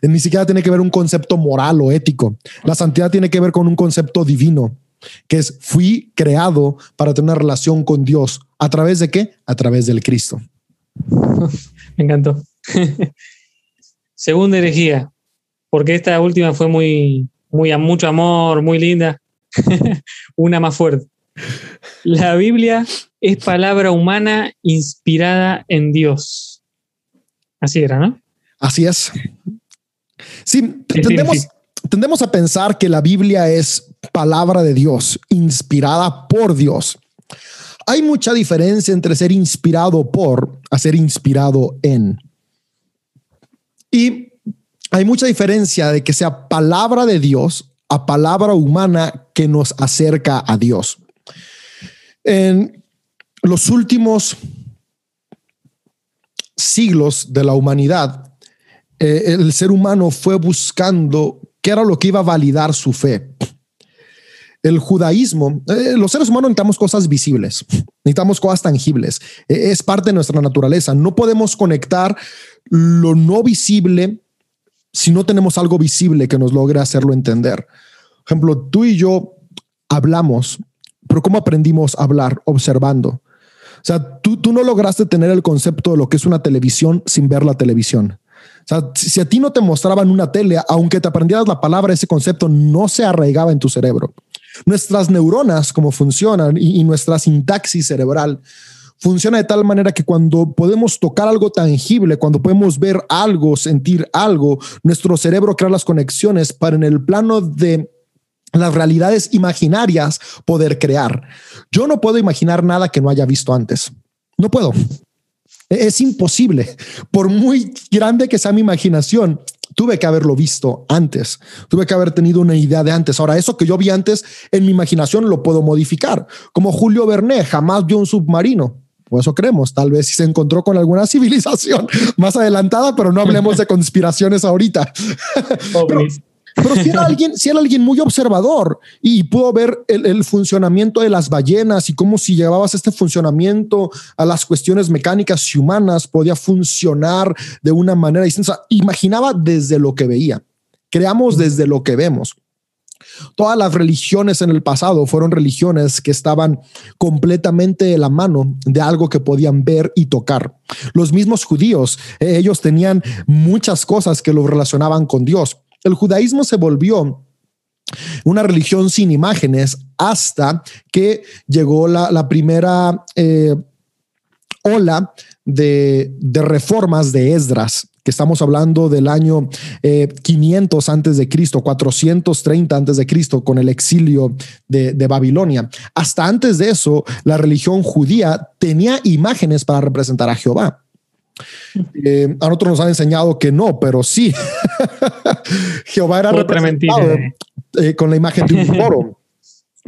Ni siquiera tiene que ver un concepto moral o ético. La santidad tiene que ver con un concepto divino que es fui creado para tener una relación con Dios. ¿A través de qué? A través del Cristo. Me encantó. Segunda herejía, porque esta última fue muy, muy a mucho amor, muy linda. Una más fuerte. La Biblia es palabra humana inspirada en Dios. Así era, ¿no? Así es. Sí, tendemos, tendemos a pensar que la Biblia es palabra de Dios, inspirada por Dios. Hay mucha diferencia entre ser inspirado por a ser inspirado en. Y hay mucha diferencia de que sea palabra de Dios a palabra humana que nos acerca a Dios. En los últimos siglos de la humanidad, eh, el ser humano fue buscando qué era lo que iba a validar su fe. El judaísmo, eh, los seres humanos necesitamos cosas visibles, necesitamos cosas tangibles, eh, es parte de nuestra naturaleza. No podemos conectar lo no visible si no tenemos algo visible que nos logre hacerlo entender. Por ejemplo, tú y yo hablamos, pero ¿cómo aprendimos a hablar? Observando. O sea, tú, tú no lograste tener el concepto de lo que es una televisión sin ver la televisión. Si a ti no te mostraban una tele, aunque te aprendieras la palabra, ese concepto no se arraigaba en tu cerebro. Nuestras neuronas, como funcionan, y nuestra sintaxis cerebral, funciona de tal manera que cuando podemos tocar algo tangible, cuando podemos ver algo, sentir algo, nuestro cerebro crea las conexiones para en el plano de las realidades imaginarias poder crear. Yo no puedo imaginar nada que no haya visto antes. No puedo. Es imposible. Por muy grande que sea mi imaginación, tuve que haberlo visto antes. Tuve que haber tenido una idea de antes. Ahora, eso que yo vi antes en mi imaginación lo puedo modificar. Como Julio Verne jamás vio un submarino. Por eso creemos, tal vez si se encontró con alguna civilización más adelantada, pero no hablemos de conspiraciones ahorita. pero, pero si era alguien, si era alguien muy observador y pudo ver el, el, funcionamiento de las ballenas y cómo si llevabas este funcionamiento a las cuestiones mecánicas y humanas podía funcionar de una manera distinta. imaginaba desde lo que veía. Creamos desde lo que vemos. Todas las religiones en el pasado fueron religiones que estaban completamente de la mano de algo que podían ver y tocar. Los mismos judíos, ellos tenían muchas cosas que lo relacionaban con Dios. El judaísmo se volvió una religión sin imágenes hasta que llegó la, primera eh, ola de, reformas de Esdras, que estamos hablando del año eh, 500 antes de Cristo, 430 antes de Cristo, con el exilio de, Babilonia. Hasta antes de eso, la religión judía tenía imágenes para representar a Jehová. Eh, a nosotros nos han enseñado que no, pero sí. Jehová era Otra representado eh, con la imagen de un toro.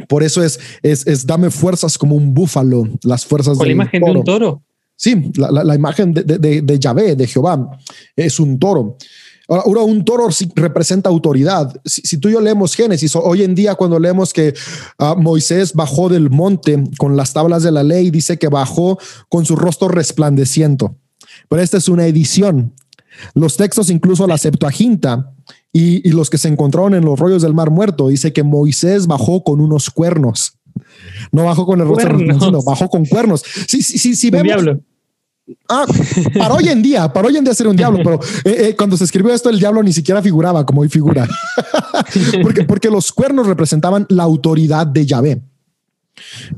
Por eso es, es, es, dame fuerzas como un búfalo, las fuerzas con la imagen toro. de un toro. Sí, la, la, la imagen de, de, de, Yahvé, de Jehová, es un toro. Ahora, un toro sí representa autoridad. Si, si, tú y yo leemos Génesis, hoy en día cuando leemos que uh, Moisés bajó del monte con las tablas de la ley, dice que bajó con su rostro resplandeciendo. Pero esta es una edición. Los textos, incluso la Septuaginta y, y los que se encontraron en los rollos del Mar Muerto, dice que Moisés bajó con unos cuernos. No bajó con el rostro, no, bajó con cuernos. Sí, sí, sí, sí vemos. Diablo. Ah, para hoy en día, para hoy en día ser un diablo, pero eh, eh, cuando se escribió esto, el diablo ni siquiera figuraba como hoy figura, porque, porque los cuernos representaban la autoridad de Yahvé.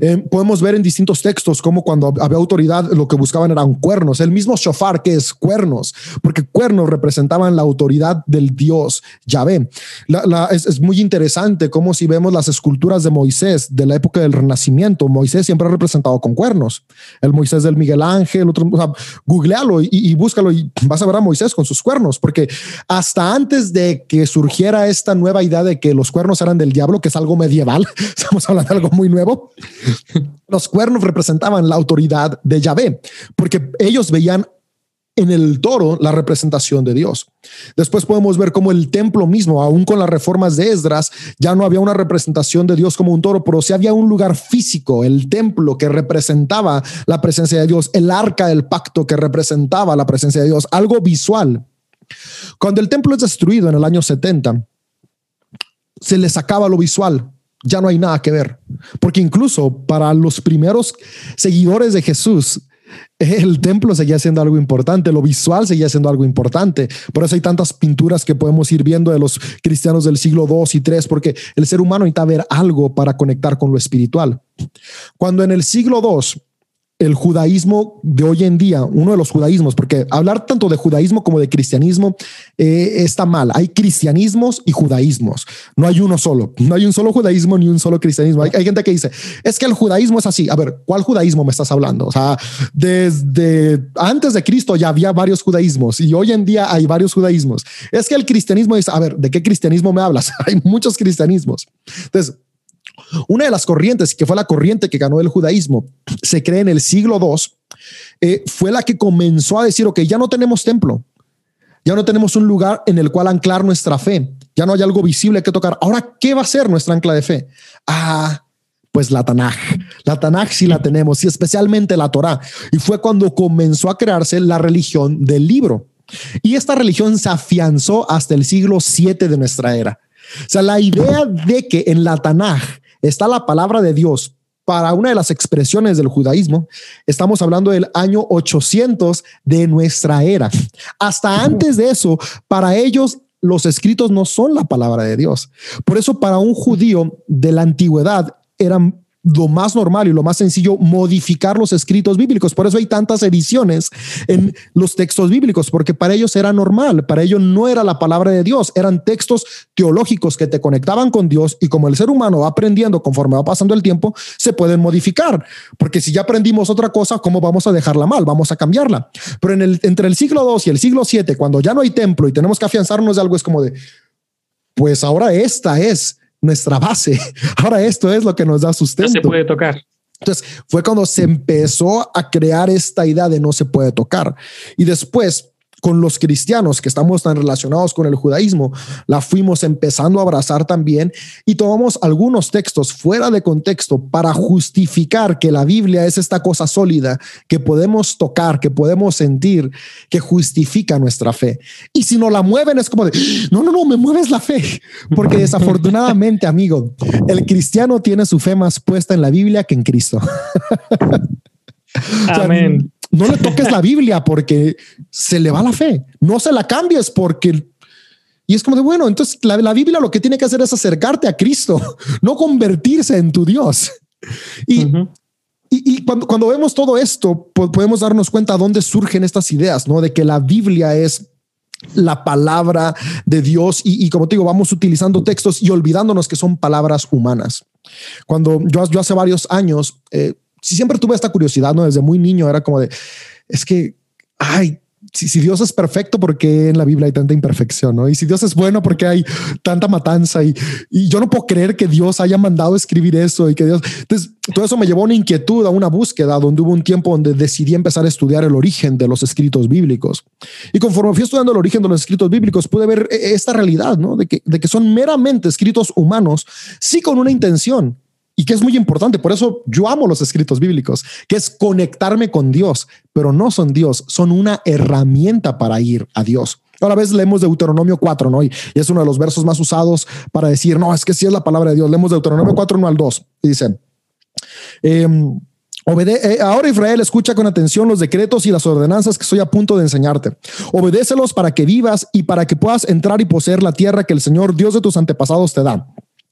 Eh, podemos ver en distintos textos cómo cuando había autoridad lo que buscaban eran cuernos, el mismo shofar que es cuernos, porque cuernos representaban la autoridad del Dios Yahvé. La, la, es, es, muy interesante cómo si vemos las esculturas de Moisés de la época del Renacimiento, Moisés siempre ha representado con cuernos, el Moisés del Miguel Ángel, otro, o sea, googlealo y, y búscalo y vas a ver a Moisés con sus cuernos, porque hasta antes de que surgiera esta nueva idea de que los cuernos eran del diablo, que es algo medieval, estamos hablando de algo muy nuevo, los cuernos representaban la autoridad de Yahvé, porque ellos veían en el toro la representación de Dios. Después podemos ver cómo el templo mismo, aún con las reformas de Esdras, ya no había una representación de Dios como un toro, pero sí había un lugar físico, el templo que representaba la presencia de Dios, el arca del pacto que representaba la presencia de Dios, algo visual. Cuando el templo es destruido en el año 70, se le sacaba lo visual, ya no hay nada que ver. Porque incluso para los primeros seguidores de Jesús, el templo seguía siendo algo importante, lo visual seguía siendo algo importante. Por eso hay tantas pinturas que podemos ir viendo de los cristianos del siglo II y III, porque el ser humano necesita ver algo para conectar con lo espiritual. Cuando en el siglo II el judaísmo de hoy en día, uno de los judaísmos, porque hablar tanto de judaísmo como de cristianismo eh, está mal. Hay cristianismos y judaísmos. No hay uno solo. No hay un solo judaísmo ni un solo cristianismo. Hay, hay, gente que dice, es que el judaísmo es así. A ver, ¿cuál judaísmo me estás hablando? O sea, desde antes de Cristo ya había varios judaísmos y hoy en día hay varios judaísmos. Es que el cristianismo dice, a ver, ¿de qué cristianismo me hablas? hay muchos cristianismos. Entonces, una de las corrientes, que fue la corriente que ganó el judaísmo, se cree en el siglo II, eh, fue la que comenzó a decir, ok, ya no tenemos templo, ya no tenemos un lugar en el cual anclar nuestra fe, ya no hay algo visible que tocar. Ahora, ¿qué va a ser nuestra ancla de fe? Ah, pues la Tanaj. La Tanaj sí la tenemos, y especialmente la Torah. Y fue cuando comenzó a crearse la religión del libro. Y esta religión se afianzó hasta el siglo 7 de nuestra era. O sea, la idea de que en la Tanaj está la palabra de Dios para una de las expresiones del judaísmo, estamos hablando del año 800 de nuestra era. Hasta antes de eso, para ellos los escritos no son la palabra de Dios. Por eso para un judío de la antigüedad eran lo más normal y lo más sencillo modificar los escritos bíblicos. Por eso hay tantas ediciones en los textos bíblicos, porque para ellos era normal, para ellos no era la palabra de Dios, eran textos teológicos que te conectaban con Dios y como el ser humano va aprendiendo conforme va pasando el tiempo, se pueden modificar, porque si ya aprendimos otra cosa, ¿cómo vamos a dejarla mal? Vamos a cambiarla. Pero entre el siglo II y el siglo VII, cuando ya no hay templo y tenemos que afianzarnos de algo, es como de, pues ahora esta es nuestra base. Ahora esto es lo que nos da sustento. No se puede tocar. Entonces fue cuando se empezó a crear esta idea de no se puede tocar. Y después con los cristianos que estamos tan relacionados con el judaísmo, la fuimos empezando a abrazar también y tomamos algunos textos fuera de contexto para justificar que la Biblia es esta cosa sólida que podemos tocar, que podemos sentir, que justifica nuestra fe. Y si no la mueven es como de, no, no, no, me mueves la fe, porque desafortunadamente, amigo, el cristiano tiene su fe más puesta en la Biblia que en Cristo. Amén no le toques la Biblia porque se le va la fe. No se la cambies porque... Y es como de, bueno, entonces la, la Biblia lo que tiene que hacer es acercarte a Cristo, no convertirse en tu Dios. Y, y, cuando, cuando vemos todo esto, podemos darnos cuenta dónde surgen estas ideas, ¿no? De que la Biblia es la palabra de Dios y, como te digo, vamos utilizando textos y olvidándonos que son palabras humanas. Cuando yo, yo hace varios años eh, siempre tuve esta curiosidad, ¿no? Desde muy niño era como de, es que, ay, si, si, Dios es perfecto, ¿por qué en la Biblia hay tanta imperfección? ¿no? Y si Dios es bueno, ¿por qué hay tanta matanza? Y, y yo no puedo creer que Dios haya mandado escribir eso y que Dios... Entonces, todo eso me llevó a una inquietud, a una búsqueda, donde hubo un tiempo donde decidí empezar a estudiar el origen de los escritos bíblicos. Y conforme fui estudiando el origen de los escritos bíblicos, pude ver eh, esta realidad, ¿no? De que, de que son meramente escritos humanos, sí con una intención, y que es muy importante. Por eso yo amo los escritos bíblicos, que es conectarme con Dios, pero no son Dios, son una herramienta para ir a Dios. Ahora vez leemos Deuteronomio 4, ¿no? Y es uno de los versos más usados para decir, no, es que sí es la palabra de Dios. Leemos Deuteronomio 4, 1 al 2. Y dice, em, eh, ahora Israel, escucha con atención los decretos y las ordenanzas que estoy a punto de enseñarte. Obedécelos para que vivas y para que puedas entrar y poseer la tierra que el Señor, Dios de tus antepasados, te da.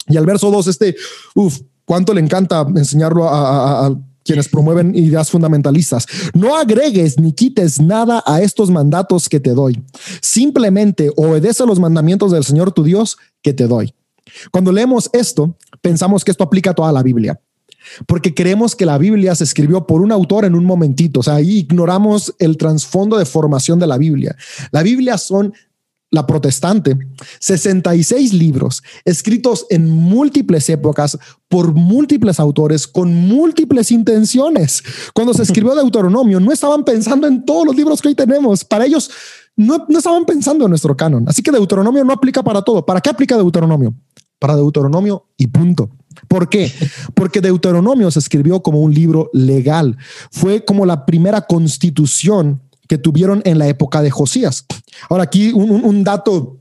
Y al verso 2, este, uff, cuánto le encanta enseñarlo a, quienes promueven ideas fundamentalistas. No agregues ni quites nada a estos mandatos que te doy. Simplemente obedece los mandamientos del Señor tu Dios que te doy. Cuando leemos esto, pensamos que esto aplica a toda la Biblia, porque creemos que la Biblia se escribió por un autor en un momentito, o sea, ahí ignoramos el trasfondo de formación de la Biblia. La Biblia son la protestante, 66 libros escritos en múltiples épocas por múltiples autores con múltiples intenciones. Cuando se escribió Deuteronomio, no estaban pensando en todos los libros que hoy tenemos. Para ellos, no, no estaban pensando en nuestro canon. Así que Deuteronomio no aplica para todo. ¿Para qué aplica Deuteronomio? Para Deuteronomio y punto. ¿Por qué? Porque Deuteronomio se escribió como un libro legal. Fue como la primera constitución que tuvieron en la época de Josías. Ahora aquí un, dato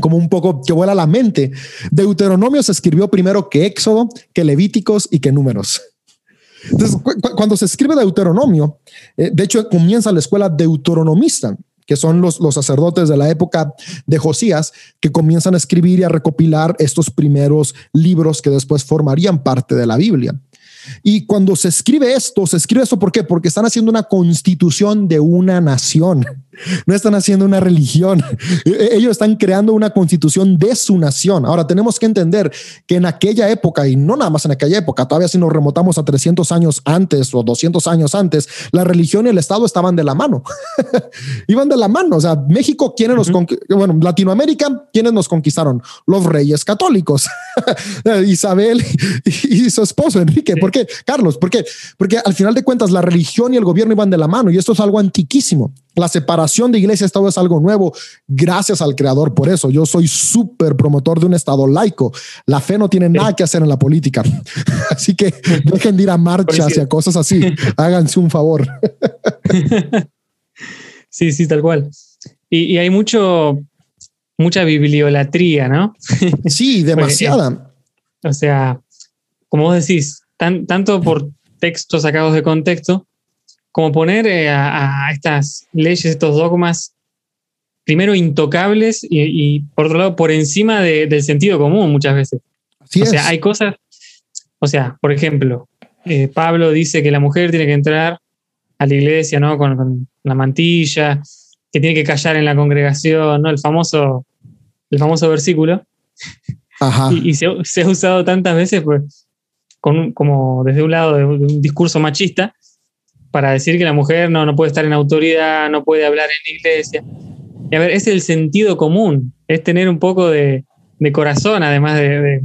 como un poco que vuela la mente. Deuteronomio se escribió primero que Éxodo, que Levíticos y que Números. Entonces, cuando se escribe Deuteronomio, eh, de hecho comienza la escuela deuteronomista, que son los, los sacerdotes de la época de Josías, que comienzan a escribir y a recopilar estos primeros libros que después formarían parte de la Biblia. Y cuando se escribe esto, se escribe esto ¿por qué? Porque están haciendo una constitución de una nación. No están haciendo una religión. E-, ellos están creando una constitución de su nación. Ahora tenemos que entender que en aquella época, y no nada más en aquella época, todavía si nos remontamos a 300 años antes o 200 años antes, la religión y el Estado estaban de la mano. Iban de la mano. O sea, México, ¿quiénes nos Bueno, Latinoamérica, ¿quiénes nos conquistaron? Los reyes católicos. Isabel y, su esposo Enrique. ¿Por qué? Carlos, ¿por qué? Porque al final de cuentas la religión y el gobierno iban de la mano y esto es algo antiquísimo. La separación de iglesia y Estado es algo nuevo. Gracias al creador por eso. Yo soy súper promotor de un Estado laico. La fe no tiene nada que hacer en la política. Así que dejen de ir a marchas y a cosas así. Háganse un favor. Sí, sí, tal cual. Y, hay mucho, mucha bibliolatría, ¿no? Sí, demasiada. o sea, como vos decís, tanto por textos sacados de contexto, como poner eh, a, estas leyes, estos dogmas, primero intocables y, por otro lado por encima del sentido común muchas veces. o sea, hay cosas, o sea, por ejemplo, eh, Pablo dice que la mujer tiene que entrar a la iglesia, ¿no? Con, la mantilla, que tiene que callar en la congregación, ¿no? El famoso, el famoso versículo. Y, se, ha usado tantas veces, pues, con, como desde un lado de un discurso machista, para decir que la mujer no, no puede estar en autoridad, no puede hablar en la iglesia. Y a ver, es el sentido común, es tener un poco de, corazón, además de,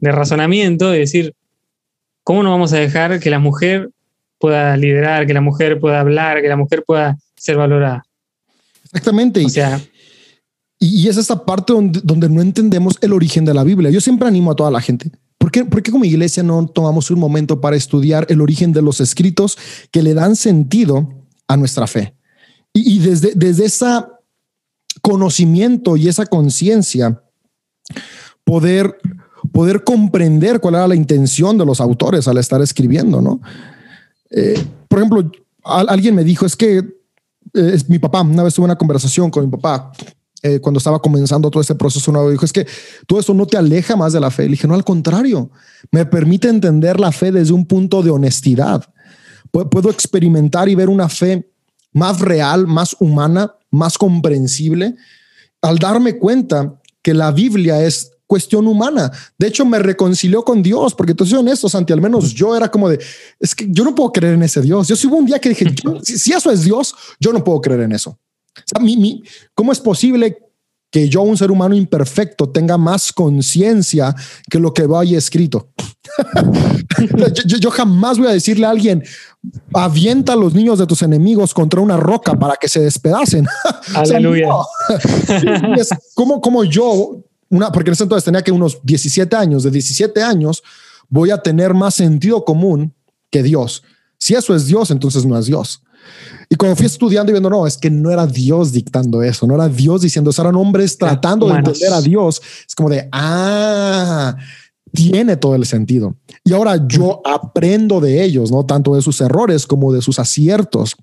razonamiento, y decir, ¿cómo no vamos a dejar que la mujer pueda liderar, que la mujer pueda hablar, que la mujer pueda ser valorada? Exactamente. O sea, y, es esta parte donde, donde no entendemos el origen de la Biblia. Yo siempre animo a toda la gente ¿Por qué, como iglesia no tomamos un momento para estudiar el origen de los escritos que le dan sentido a nuestra fe? Y, desde, desde ese conocimiento y esa conciencia, poder, poder comprender cuál era la intención de los autores al estar escribiendo, ¿no? Eh, por ejemplo, alguien me dijo, es que eh, es mi papá, una vez tuve una conversación con mi papá eh, cuando estaba comenzando todo este proceso nuevo, dijo, es que todo esto no te aleja más de la fe. Le dije, no, al contrario, me permite entender la fe desde un punto de honestidad. Puedo experimentar y ver una fe más real, más humana, más comprensible, al darme cuenta que la Biblia es cuestión humana. De hecho, me reconcilió con Dios, porque entonces soy honesto, Santi, al menos yo era como de, es que yo no puedo creer en ese Dios. Yo sí hubo un día que dije, si, eso es Dios, yo no puedo creer en eso. ¿Cómo es posible que yo, un ser humano imperfecto, tenga más conciencia que lo que vaya escrito? yo, jamás voy a decirle a alguien, avienta a los niños de tus enemigos contra una roca para que se despedacen. Aleluya. como, como yo, una, porque en ese entonces tenía que unos 17 años, de 17 años, voy a tener más sentido común que Dios. Si eso es Dios, entonces no es Dios. Y cuando fui estudiando y viendo, no, es que no era Dios dictando eso, no era Dios diciendo eso, eran hombres tratando de entender a Dios. Es como de, ah, tiene todo el sentido. Y ahora yo aprendo de ellos, no tanto de sus errores como de sus aciertos.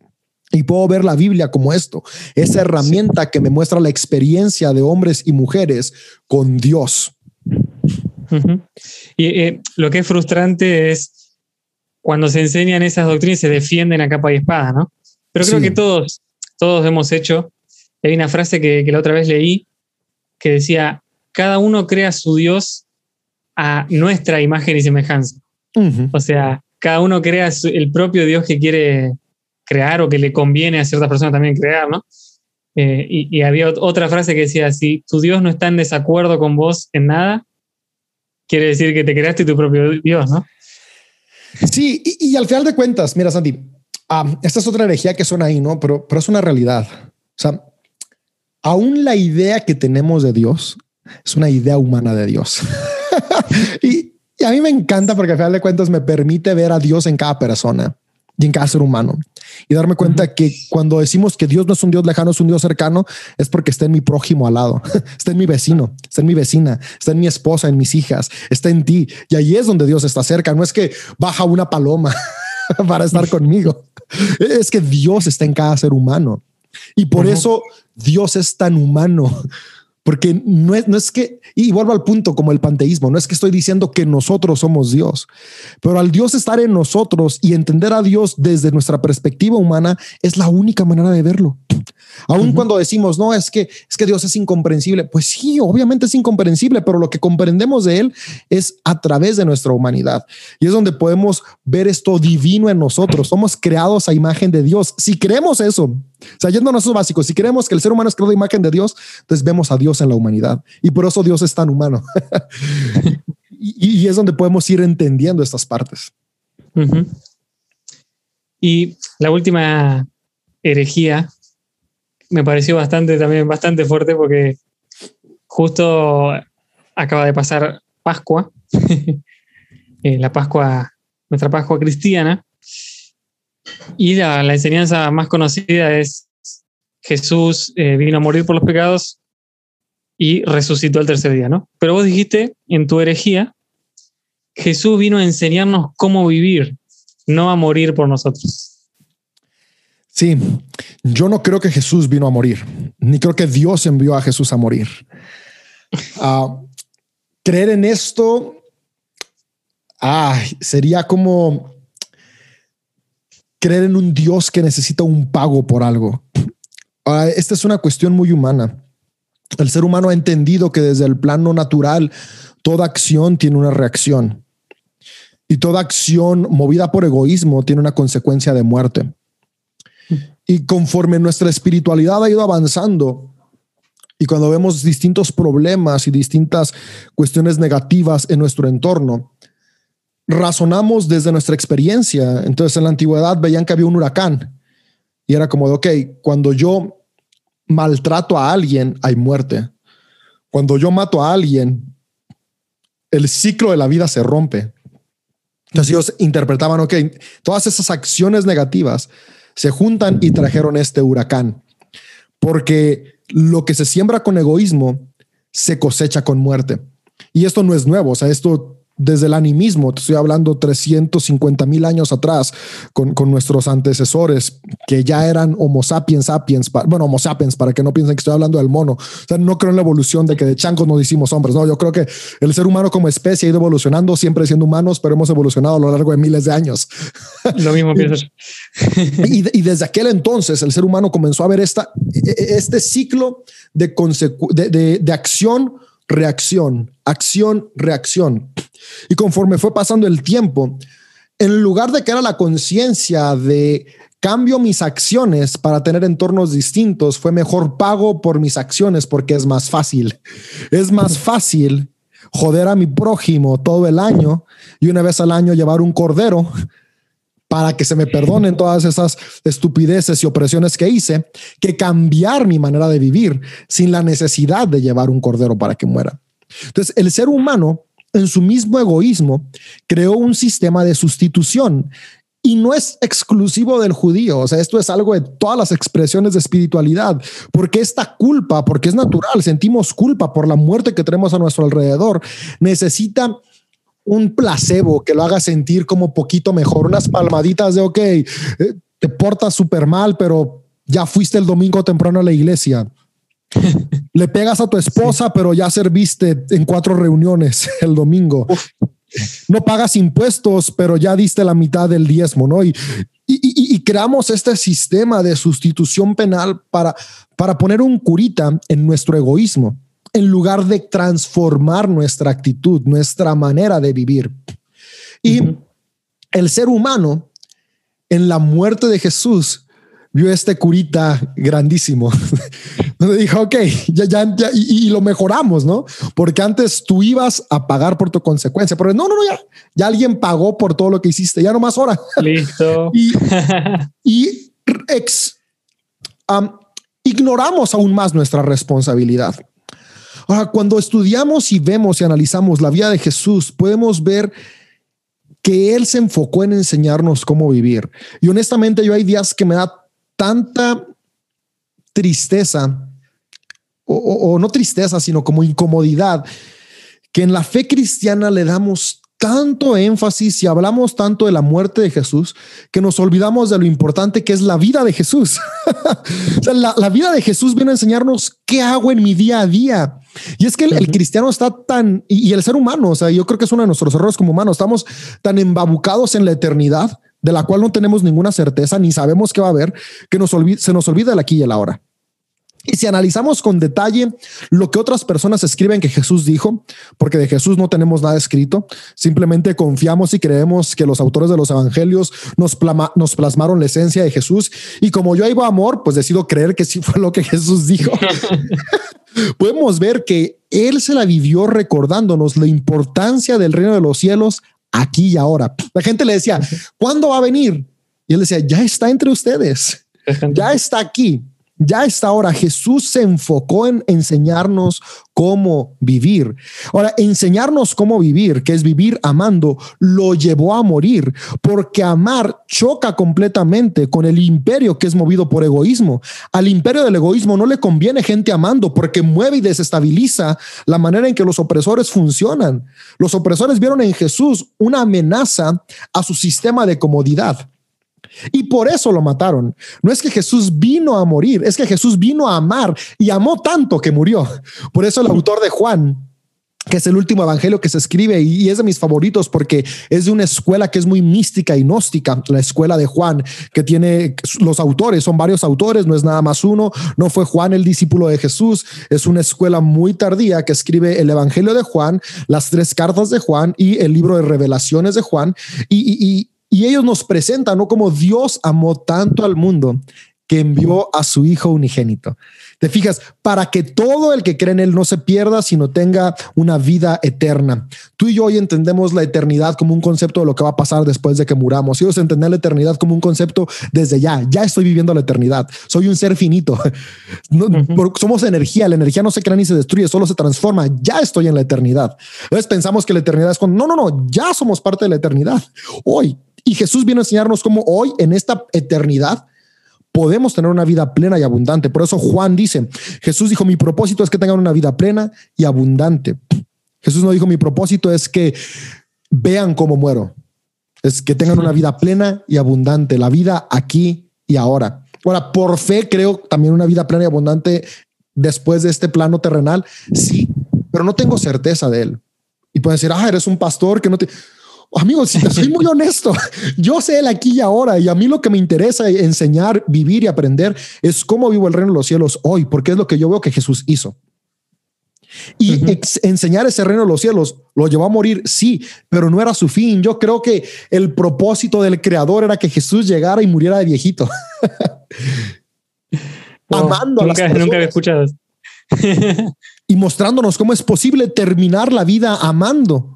Y puedo ver la Biblia como esto, esa herramienta que me muestra la experiencia de hombres y mujeres con Dios. Y eh, lo que es frustrante es cuando se enseñan esas doctrinas, se defienden a capa y espada, ¿no? Pero creo que todos, todos hemos hecho. Hay una frase que, la otra vez leí que decía, cada uno crea su Dios a nuestra imagen y semejanza. O sea, cada uno crea el propio Dios que quiere crear o que le conviene a ciertas personas también crear, ¿no? Eh, y, había otra frase que decía, si tu Dios no está en desacuerdo con vos en nada, quiere decir que te creaste tu propio Dios, ¿no? Sí, y, y al final de cuentas, mira, Santi, Ah, esta es otra energía que suena ahí, ¿no? Pero, pero es una realidad. O sea, aún la idea que tenemos de Dios es una idea humana de Dios. y, a mí me encanta porque al final de cuentas me permite ver a Dios en cada persona y en cada ser humano y darme cuenta que cuando decimos que Dios no es un Dios lejano, es un Dios cercano, es porque está en mi prójimo al lado, está en mi vecino, está en mi vecina, está en mi esposa, en mis hijas, está en ti. Y ahí es donde Dios está cerca. No es que baja una paloma para estar conmigo. Es que Dios está en cada ser humano. Y por eso Dios es tan humano, Porque no es, no es que, y vuelvo al punto como el panteísmo, no es que estoy diciendo que nosotros somos Dios, pero al Dios estar en nosotros y entender a Dios desde nuestra perspectiva humana es la única manera de verlo. Aun cuando decimos, no, es que, es que Dios es incomprensible, pues sí, obviamente es incomprensible, pero lo que comprendemos de Él es a través de nuestra humanidad. Y es donde podemos ver esto divino en nosotros. Somos creados a imagen de Dios. Si creemos eso, o sea, yendo a nuestros básicos, si creemos que el ser humano es creado imagen de Dios, entonces vemos a Dios en la humanidad. Y por eso Dios es tan humano. y, es donde podemos ir entendiendo estas partes. Y la última herejía me pareció bastante también bastante fuerte porque justo acaba de pasar Pascua, eh, la Pascua, nuestra Pascua cristiana, y la, enseñanza más conocida es Jesús eh, vino a morir por los pecados y resucitó el tercer día, ¿no? Pero vos dijiste en tu herejía, Jesús vino a enseñarnos cómo vivir, no a morir por nosotros. Sí, yo no creo que Jesús vino a morir, ni creo que Dios envió a Jesús a morir. Ah, creer en esto sería como creer en un Dios que necesita un pago por algo. Ah, esta es una cuestión muy humana. El ser humano ha entendido que desde el plano natural toda acción tiene una reacción y toda acción movida por egoísmo tiene una consecuencia de muerte. Y conforme nuestra espiritualidad ha ido avanzando y cuando vemos distintos problemas y distintas cuestiones negativas en nuestro entorno, razonamos desde nuestra experiencia. Entonces en la antigüedad veían que había un huracán y era como de, ok, cuando yo maltrato a alguien, hay muerte. Cuando yo mato a alguien, el ciclo de la vida se rompe. Entonces ellos interpretaban, ok, todas esas acciones negativas se juntan y trajeron este huracán. Porque lo que se siembra con egoísmo se cosecha con muerte. Y esto no es nuevo, o sea, esto desde el animismo, te estoy hablando 350 mil años atrás, con, nuestros antecesores que ya eran Homo sapiens sapiens, bueno, Homo sapiens, para que no piensen que estoy hablando del mono. O sea, no creo en la evolución de que de changos nos hicimos hombres. No, yo creo que el ser humano como especie ha ido evolucionando, siempre siendo humanos, pero hemos evolucionado a lo largo de miles de años. Lo mismo piensas. y, y, desde aquel entonces, el ser humano comenzó a ver esta, e, e, este ciclo de, de, de acción reacción, acción, reacción. Y conforme fue pasando el tiempo, en lugar de que era la conciencia de cambio mis acciones para tener entornos distintos, fue mejor pago por mis acciones porque es más fácil. Es más fácil joder a mi prójimo todo el año y una vez al año llevar un cordero para que se me perdonen todas esas estupideces y opresiones que hice, que cambiar mi manera de vivir sin la necesidad de llevar un cordero para que muera. Entonces, el ser humano, en su mismo egoísmo, creó un sistema de sustitución y no es exclusivo del judío, o sea, esto es algo de todas las expresiones de espiritualidad, porque esta culpa, porque es natural, sentimos culpa por la muerte que tenemos a nuestro alrededor, necesita un placebo que lo haga sentir como poquito mejor, unas palmaditas de, ok, eh, te portas súper mal, pero ya fuiste el domingo temprano a la iglesia. Le pegas a tu esposa, pero ya serviste en cuatro reuniones el domingo. No pagas impuestos, pero ya diste la mitad del diezmo, ¿no? Y, y, y, creamos este sistema de sustitución penal para, para poner un curita en nuestro egoísmo en lugar de transformar nuestra actitud, nuestra manera de vivir. Y el ser humano, en la muerte de Jesús, vio este curita grandísimo. Donde dijo, ok, ya, ya, ya y, lo mejoramos, ¿no? Porque antes tú ibas a pagar por tu consecuencia, pero no, no, no, ya, ya alguien pagó por todo lo que hiciste, ya no más ahora. Listo. y, ex, ignoramos aún más nuestra responsabilidad. Ahora, cuando estudiamos y vemos y analizamos la vida de Jesús, podemos ver que Él se enfocó en enseñarnos cómo vivir. Y honestamente, yo hay días que me da tanta tristeza, o, no tristeza, sino como incomodidad, que en la fe cristiana le damos tanto énfasis y hablamos tanto de la muerte de Jesús que nos olvidamos de lo importante que es la vida de Jesús. la, vida de Jesús viene a enseñarnos qué hago en mi día a día. Y es que el, cristiano está tan, y, el ser humano, o sea, yo creo que es uno de nuestros errores como humanos, estamos tan embabucados en la eternidad de la cual no tenemos ninguna certeza ni sabemos qué va a haber, que nos se nos olvida el aquí y el ahora. Y si analizamos con detalle lo que otras personas escriben que Jesús dijo, porque de Jesús no tenemos nada escrito, simplemente confiamos y creemos que los autores de los evangelios nos, nos plasmaron la esencia de Jesús. Y como yo iba a amor, pues decido creer que sí fue lo que Jesús dijo. Podemos ver que él se la vivió recordándonos la importancia del reino de los cielos aquí y ahora. La gente le decía, ¿cuándo va a venir? Y él decía, ya está entre ustedes, ya está aquí. Ya esta hora Jesús se enfocó en enseñarnos cómo vivir. Ahora, enseñarnos cómo vivir, que es vivir amando, lo llevó a morir, porque amar choca completamente con el imperio que es movido por egoísmo. Al imperio del egoísmo no le conviene gente amando porque mueve y desestabiliza la manera en que los opresores funcionan. Los opresores vieron en Jesús una amenaza a su sistema de comodidad. Y por eso lo mataron. No es que Jesús vino a morir, es que Jesús vino a amar y amó tanto que murió. Por eso el autor de Juan, que es el último evangelio que se escribe y es de mis favoritos porque es de una escuela que es muy mística y gnóstica, la escuela de Juan, que tiene los autores, son varios autores, no es nada más uno, no fue Juan el discípulo de Jesús, es una escuela muy tardía que escribe el evangelio de Juan, las tres cartas de Juan y el libro de revelaciones de Juan y, y ellos nos presentan ¿no? como Dios amó tanto al mundo que envió a su Hijo unigénito. Te fijas, para que todo el que cree en Él no se pierda, sino tenga una vida eterna. Tú y yo hoy entendemos la eternidad como un concepto de lo que va a pasar después de que muramos. Ellos entienden la eternidad como un concepto desde ya. Ya estoy viviendo la eternidad. Soy un ser finito. Somos energía. La energía no se crea ni se destruye, solo se transforma. Ya estoy en la eternidad. Entonces pensamos que la eternidad es cuando no, no, no, ya somos parte de la eternidad. Hoy y Jesús viene a enseñarnos cómo hoy, en esta eternidad, podemos tener una vida plena y abundante. Por eso Juan dice, Jesús dijo, mi propósito es que tengan una vida plena y abundante. Jesús no dijo, mi propósito es que vean cómo muero. Es que tengan una vida plena y abundante, la vida aquí y ahora. Ahora, por fe creo también una vida plena y abundante después de este plano terrenal, sí, pero no tengo certeza de él. Y pueden decir, ah, eres un pastor que no te... Amigos, si te soy muy honesto, yo sé el aquí y ahora y a mí lo que me interesa enseñar, vivir y aprender es cómo vivo el reino de los cielos hoy, porque es lo que yo veo que Jesús hizo. Y enseñar ese reino de los cielos lo llevó a morir, sí, pero no era su fin. Yo creo que el propósito del creador era que Jesús llegara y muriera de viejito. Amando a las personas. Nunca escuchado. y mostrándonos cómo es posible terminar la vida amando.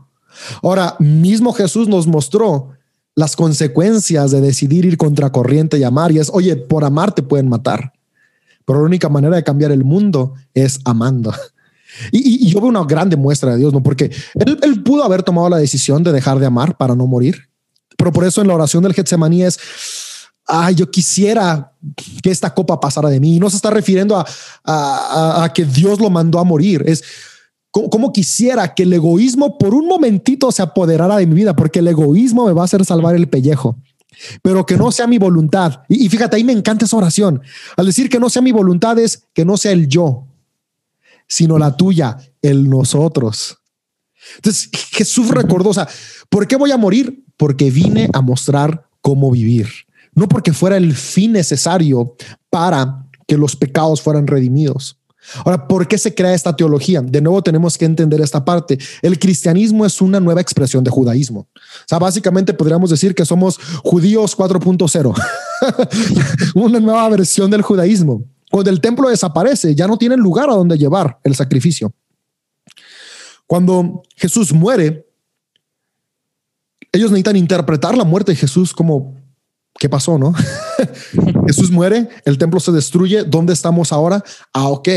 Ahora, mismo Jesús nos mostró las consecuencias de decidir ir contra corriente y amar. Y es, oye, por amar te pueden matar. Pero la única manera de cambiar el mundo es amando. Y, yo veo una grande muestra de Dios, ¿no? Porque él, pudo haber tomado la decisión de dejar de amar para no morir. Pero por eso en la oración del Getsemaní es, ay, yo quisiera que esta copa pasara de mí. Y no se está refiriendo a que Dios lo mandó a morir. Es, ¿Cómo, quisiera que el egoísmo por un momentito se apoderara de mi vida? Porque el egoísmo me va a hacer salvar el pellejo pero que no sea mi voluntad. Y, fíjate, ahí me encanta esa oración. Al decir que no sea mi voluntad es que no sea el yo, sino la tuya, el nosotros. Entonces Jesús recordó, o sea, ¿por qué voy a morir? Porque vine a mostrar cómo vivir, no porque fuera el fin necesario para que los pecados fueran redimidos. Ahora, ¿por qué se crea esta teología? De nuevo tenemos que entender esta parte. El cristianismo es una nueva expresión de judaísmo. O sea, básicamente podríamos decir que somos judíos 4.0, una nueva versión del judaísmo. Cuando el templo desaparece, ya no tienen lugar a donde llevar el sacrificio. Cuando Jesús muere, ellos necesitan interpretar la muerte de Jesús como ¿qué pasó, no? Jesús muere, el templo se destruye, ¿dónde estamos ahora? Ah, ok,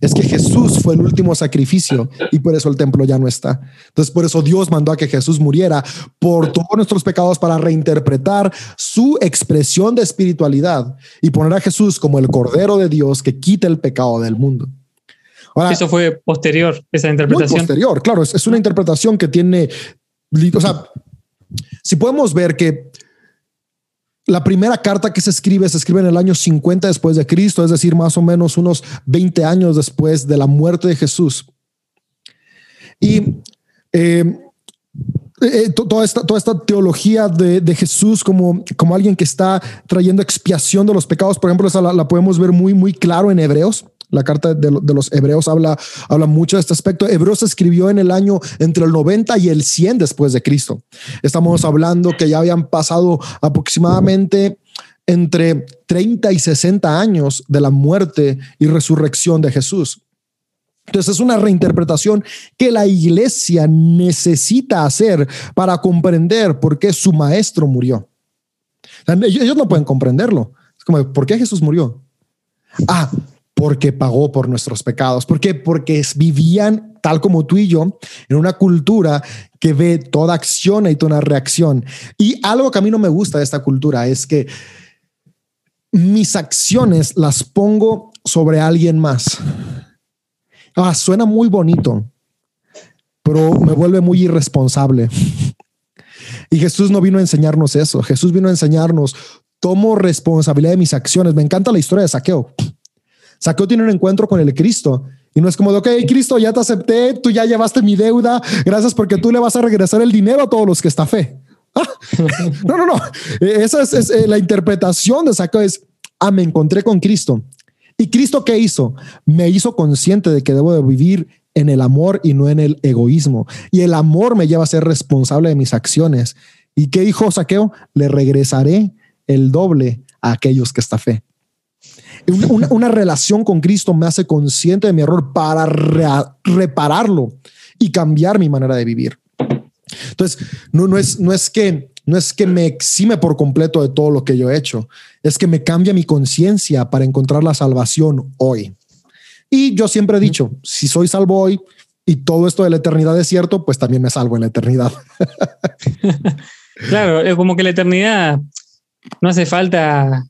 es que Jesús fue el último sacrificio y por eso el templo ya no está. Entonces, por eso Dios mandó a que Jesús muriera por todos nuestros pecados para reinterpretar su expresión de espiritualidad y poner a Jesús como el Cordero de Dios que quita el pecado del mundo. eso fue posterior, esa interpretación. posterior, claro, es, es una interpretación que tiene o sea, si podemos ver que la primera carta que se escribe se escribe en el año 50 después de Cristo, es decir, más o menos unos 20 años después de la muerte de Jesús. Y eh, eh, toda, esta, toda esta teología de, Jesús como, como alguien que está trayendo expiación de los pecados, por ejemplo, esa la, podemos ver muy, muy claro en Hebreos. La carta de, los Hebreos habla, habla mucho de este aspecto. Hebreos se escribió en el año entre el 90 y el 100 después de Cristo. Estamos hablando que ya habían pasado aproximadamente entre 30 y 60 años de la muerte y resurrección de Jesús. Entonces es una reinterpretación que la iglesia necesita hacer para comprender por qué su maestro murió. Ellos no pueden comprenderlo. Es como, ¿por qué Jesús murió? Ah, porque pagó por nuestros pecados. ¿Por qué? Porque vivían tal como tú y yo en una cultura que ve toda acción y toda reacción. Y algo que a mí no me gusta de esta cultura es que mis acciones las pongo sobre alguien más. Ah, suena muy bonito, pero me vuelve muy irresponsable. Y Jesús no vino a enseñarnos eso. Jesús vino a enseñarnos, tomo responsabilidad de mis acciones. Me encanta la historia de Saqueo. Saqueo tiene un encuentro con el Cristo y no es como de, ok, Cristo, ya te acepté, tú ya llevaste mi deuda, gracias porque tú le vas a regresar el dinero a todos los que está fe. Ah, no, no, no. Esa es, es, eh, la interpretación de Saqueo es, ah, me encontré con Cristo ¿Y Cristo qué hizo? Me hizo consciente de que debo de vivir en el amor y no en el egoísmo. Y el amor me lleva a ser responsable de mis acciones. ¿Y qué dijo Saqueo? Le regresaré el doble a aquellos que está fe. Una, relación con Cristo me hace consciente de mi error para repararlo y cambiar mi manera de vivir. Entonces, no, no, es, no es que no es que me exime por completo de todo lo que yo he hecho, es que me cambia mi conciencia para encontrar la salvación hoy. Y yo siempre he dicho, si soy salvo hoy y todo esto de la eternidad es cierto, pues también me salvo en la eternidad. claro, es como que la eternidad no hace falta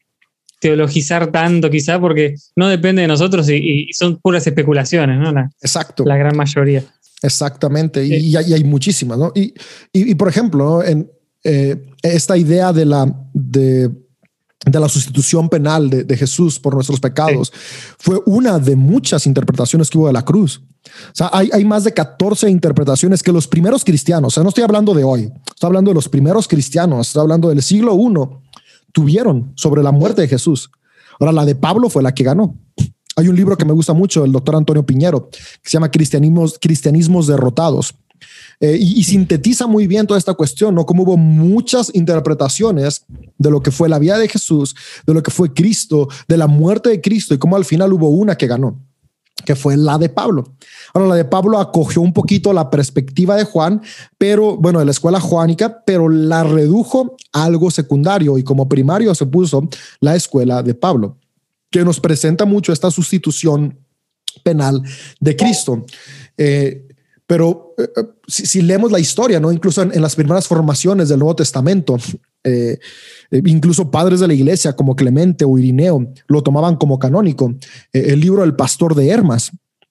teologizar tanto quizá porque no depende de nosotros y, son puras especulaciones, ¿no? Exacto. La gran mayoría. Exactamente, y, hay, muchísimas, ¿no? Y, y, por ejemplo, en, eh, esta idea de la, de, la sustitución penal de, Jesús por nuestros pecados fue una de muchas interpretaciones que hubo de la cruz. O sea, hay, hay, más de 14 interpretaciones que los primeros cristianos, o sea, no estoy hablando de hoy, estoy hablando de los primeros cristianos, estoy hablando del siglo I, tuvieron sobre la muerte de Jesús. Ahora, la de Pablo fue la que ganó. Hay un libro que me gusta mucho, del doctor Antonio Piñero, que se llama Cristianismos, Derrotados. Eh, y, sintetiza muy bien toda esta cuestión, ¿no? Como hubo muchas interpretaciones de lo que fue la vida de Jesús, de lo que fue Cristo, de la muerte de Cristo y cómo al final hubo una que ganó que fue la de Pablo. Ahora, la de Pablo acogió un poquito la perspectiva de Juan, pero bueno, de la escuela juánica, pero la redujo a algo secundario y como primario se puso la escuela de Pablo, que nos presenta mucho esta sustitución penal de Cristo. Eh, pero eh, eh, si, leemos la historia, ¿no? Incluso en, las primeras formaciones del Nuevo Testamento, eh, incluso padres de la iglesia como Clemente o Irineo lo tomaban como canónico. el libro del pastor de Hermas.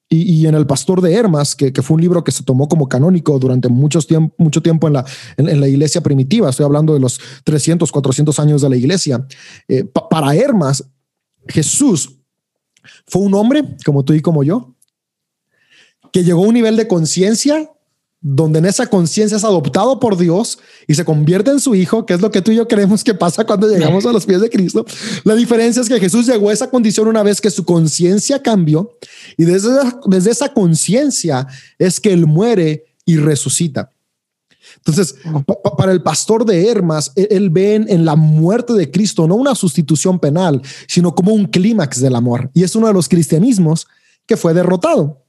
Y, en el pastor de Hermas, que, fue un libro que se tomó como canónico durante muchos tiempo, mucho tiempo en la, en, la iglesia primitiva, estoy hablando de los 300, 400 años de la iglesia, para Hermas, Jesús fue un hombre como tú y como yo, que llegó a un nivel de conciencia donde en esa conciencia es adoptado por Dios y se convierte en su hijo, que es lo que tú y yo creemos que pasa cuando llegamos a los pies de Cristo. La diferencia es que Jesús llegó a esa condición una vez que su conciencia cambió y desde, desde esa conciencia es que él muere y resucita. Entonces, para el pastor de Hermas, e, él ve en la muerte de Cristo no una sustitución penal, sino como un clímax del amor. Y es uno de los cristianismos que fue derrotado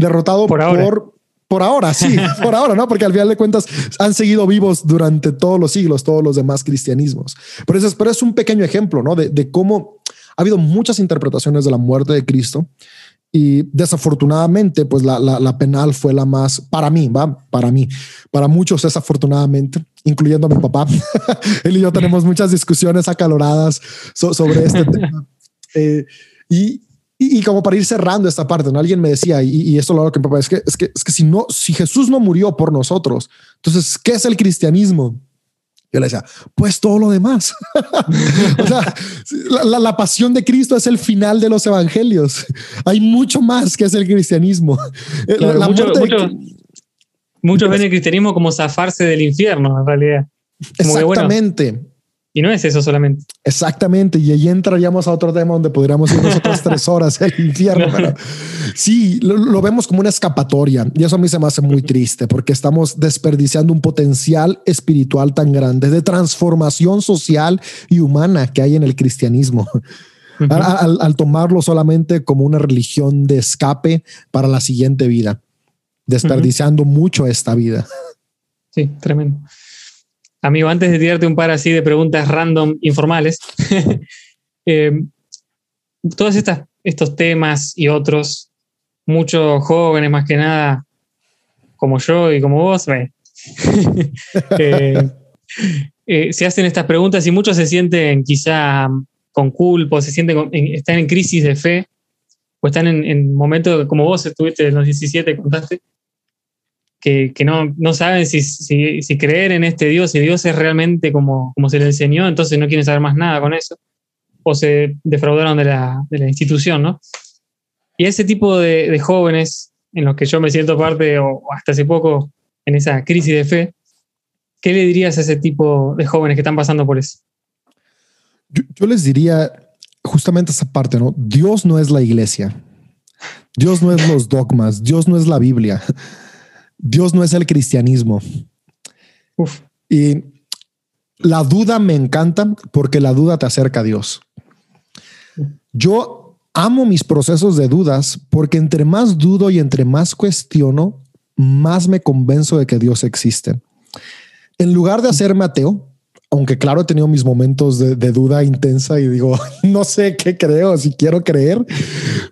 derrotado por ahora. Por, ahora, sí, por ahora, ¿no? Porque al final de cuentas han seguido vivos durante todos los siglos, todos los demás cristianismos. Pero es, pero es un pequeño ejemplo, ¿no? De, cómo ha habido muchas interpretaciones de la muerte de Cristo y desafortunadamente, pues la, la, penal fue la más, para mí, va, para mí, para muchos desafortunadamente, incluyendo a mi papá. Él y yo tenemos muchas discusiones acaloradas sobre este tema. Eh, y, Y, como para ir cerrando esta parte, ¿no? alguien me decía, y, y esto lo hago papá, es que, es que, es que si no, si Jesús no murió por nosotros, entonces, ¿qué es el cristianismo? Yo le decía, pues todo lo demás. o sea, la, pasión de Cristo es el final de los evangelios. Hay mucho más que es el cristianismo. muchos ven el cristianismo como zafarse del infierno, en realidad. Exactamente. Y no es eso solamente. Exactamente. Y ahí entraríamos a otro tema donde podríamos ir nosotros tres horas el infierno. Pero sí, lo, vemos como una escapatoria. Y eso a mí se me hace muy triste porque estamos desperdiciando un potencial espiritual tan grande de transformación social y humana que hay en el cristianismo. al, tomarlo solamente como una religión de escape para la siguiente vida, desperdiciando mucho esta vida. Sí, tremendo. Amigo, antes de tirarte un par así de preguntas random informales, eh, todos estos temas y otros, muchos jóvenes más que nada, como yo y como vos, eh, eh, se hacen estas preguntas y muchos se sienten quizá con culpa, se sienten están en crisis de fe, o están en, en momentos como vos estuviste en los 17, contaste, que, no, no, saben si, si, creer en este Dios, si Dios es realmente como, como se le enseñó, entonces no quieren saber más nada con eso, o se defraudaron de la, de la institución, ¿no? Y ese tipo de, jóvenes en los que yo me siento parte, o hasta hace poco, en esa crisis de fe, ¿qué le dirías a ese tipo de jóvenes que están pasando por eso? Yo, yo les diría justamente esa parte, ¿no? Dios no es la iglesia. Dios no es los dogmas, Dios no es la Biblia. Dios no es el cristianismo. Y la duda me encanta porque la duda te acerca a Dios. Yo amo mis procesos de dudas porque entre más dudo y entre más cuestiono, más me convenzo de que Dios existe. En lugar de hacerme ateo, aunque claro he tenido mis momentos de, duda intensa y digo, no sé qué creo, si quiero creer,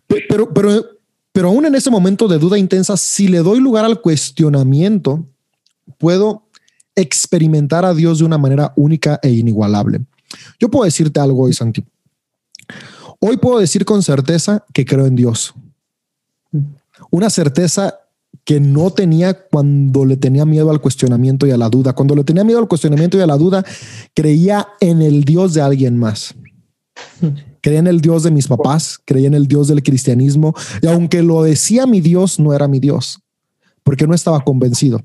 pero, pero pero aún en ese momento de duda intensa, si le doy lugar al cuestionamiento, puedo experimentar a Dios de una manera única e inigualable. Yo puedo decirte algo hoy, Santi. Hoy puedo decir con certeza que creo en Dios. Una certeza que no tenía cuando le tenía miedo al cuestionamiento y a la duda. Cuando le tenía miedo al cuestionamiento y a la duda, creía en el Dios de alguien más. Creía en el Dios de mis papás, creía en el Dios del cristianismo, y aunque lo decía mi Dios, no era mi Dios, porque no estaba convencido.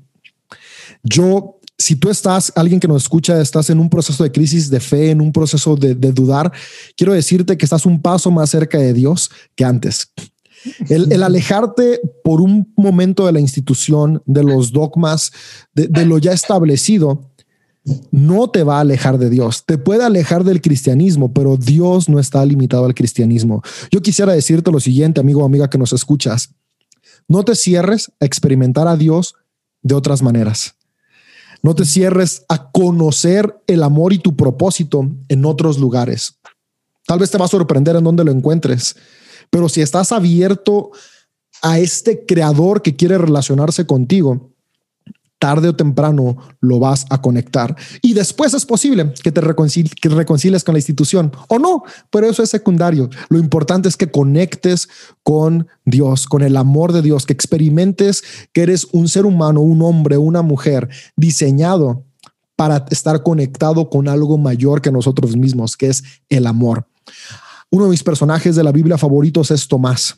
Yo, si tú estás, alguien que nos escucha, estás en un proceso de crisis de fe, en un proceso de, dudar, quiero decirte que estás un paso más cerca de Dios que antes. El, alejarte por un momento de la institución, de los dogmas, de lo ya establecido, no te va a alejar de Dios. Te puede alejar del cristianismo, pero Dios no está limitado al cristianismo. Yo quisiera decirte lo siguiente, amigo o amiga que nos escuchas. No te cierres a experimentar a Dios de otras maneras. No te cierres a conocer el amor y tu propósito en otros lugares. Tal vez te va a sorprender en dónde lo encuentres, pero si estás abierto a este creador que quiere relacionarse contigo, tarde o temprano lo vas a conectar. Y después es posible que te reconcilies con la institución o no, pero eso es secundario. Lo importante es que conectes con Dios, con el amor de Dios, que experimentes que eres un ser humano, un hombre, una mujer diseñado para estar conectado con algo mayor que nosotros mismos, que es el amor. Uno de mis personajes de la Biblia favoritos es Tomás.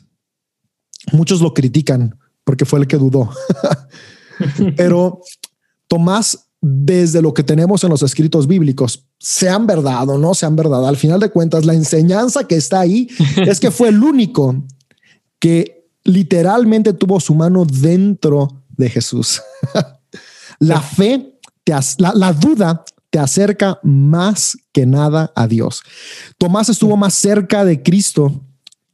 Muchos lo critican porque fue el que dudó. Pero Tomás, desde lo que tenemos en los escritos bíblicos, sean verdad o no sean verdad, al final de cuentas, la enseñanza que está ahí es que fue el único que literalmente tuvo su mano dentro de Jesús. la fe, te la, la duda te acerca más que nada a Dios. Tomás estuvo más cerca de Cristo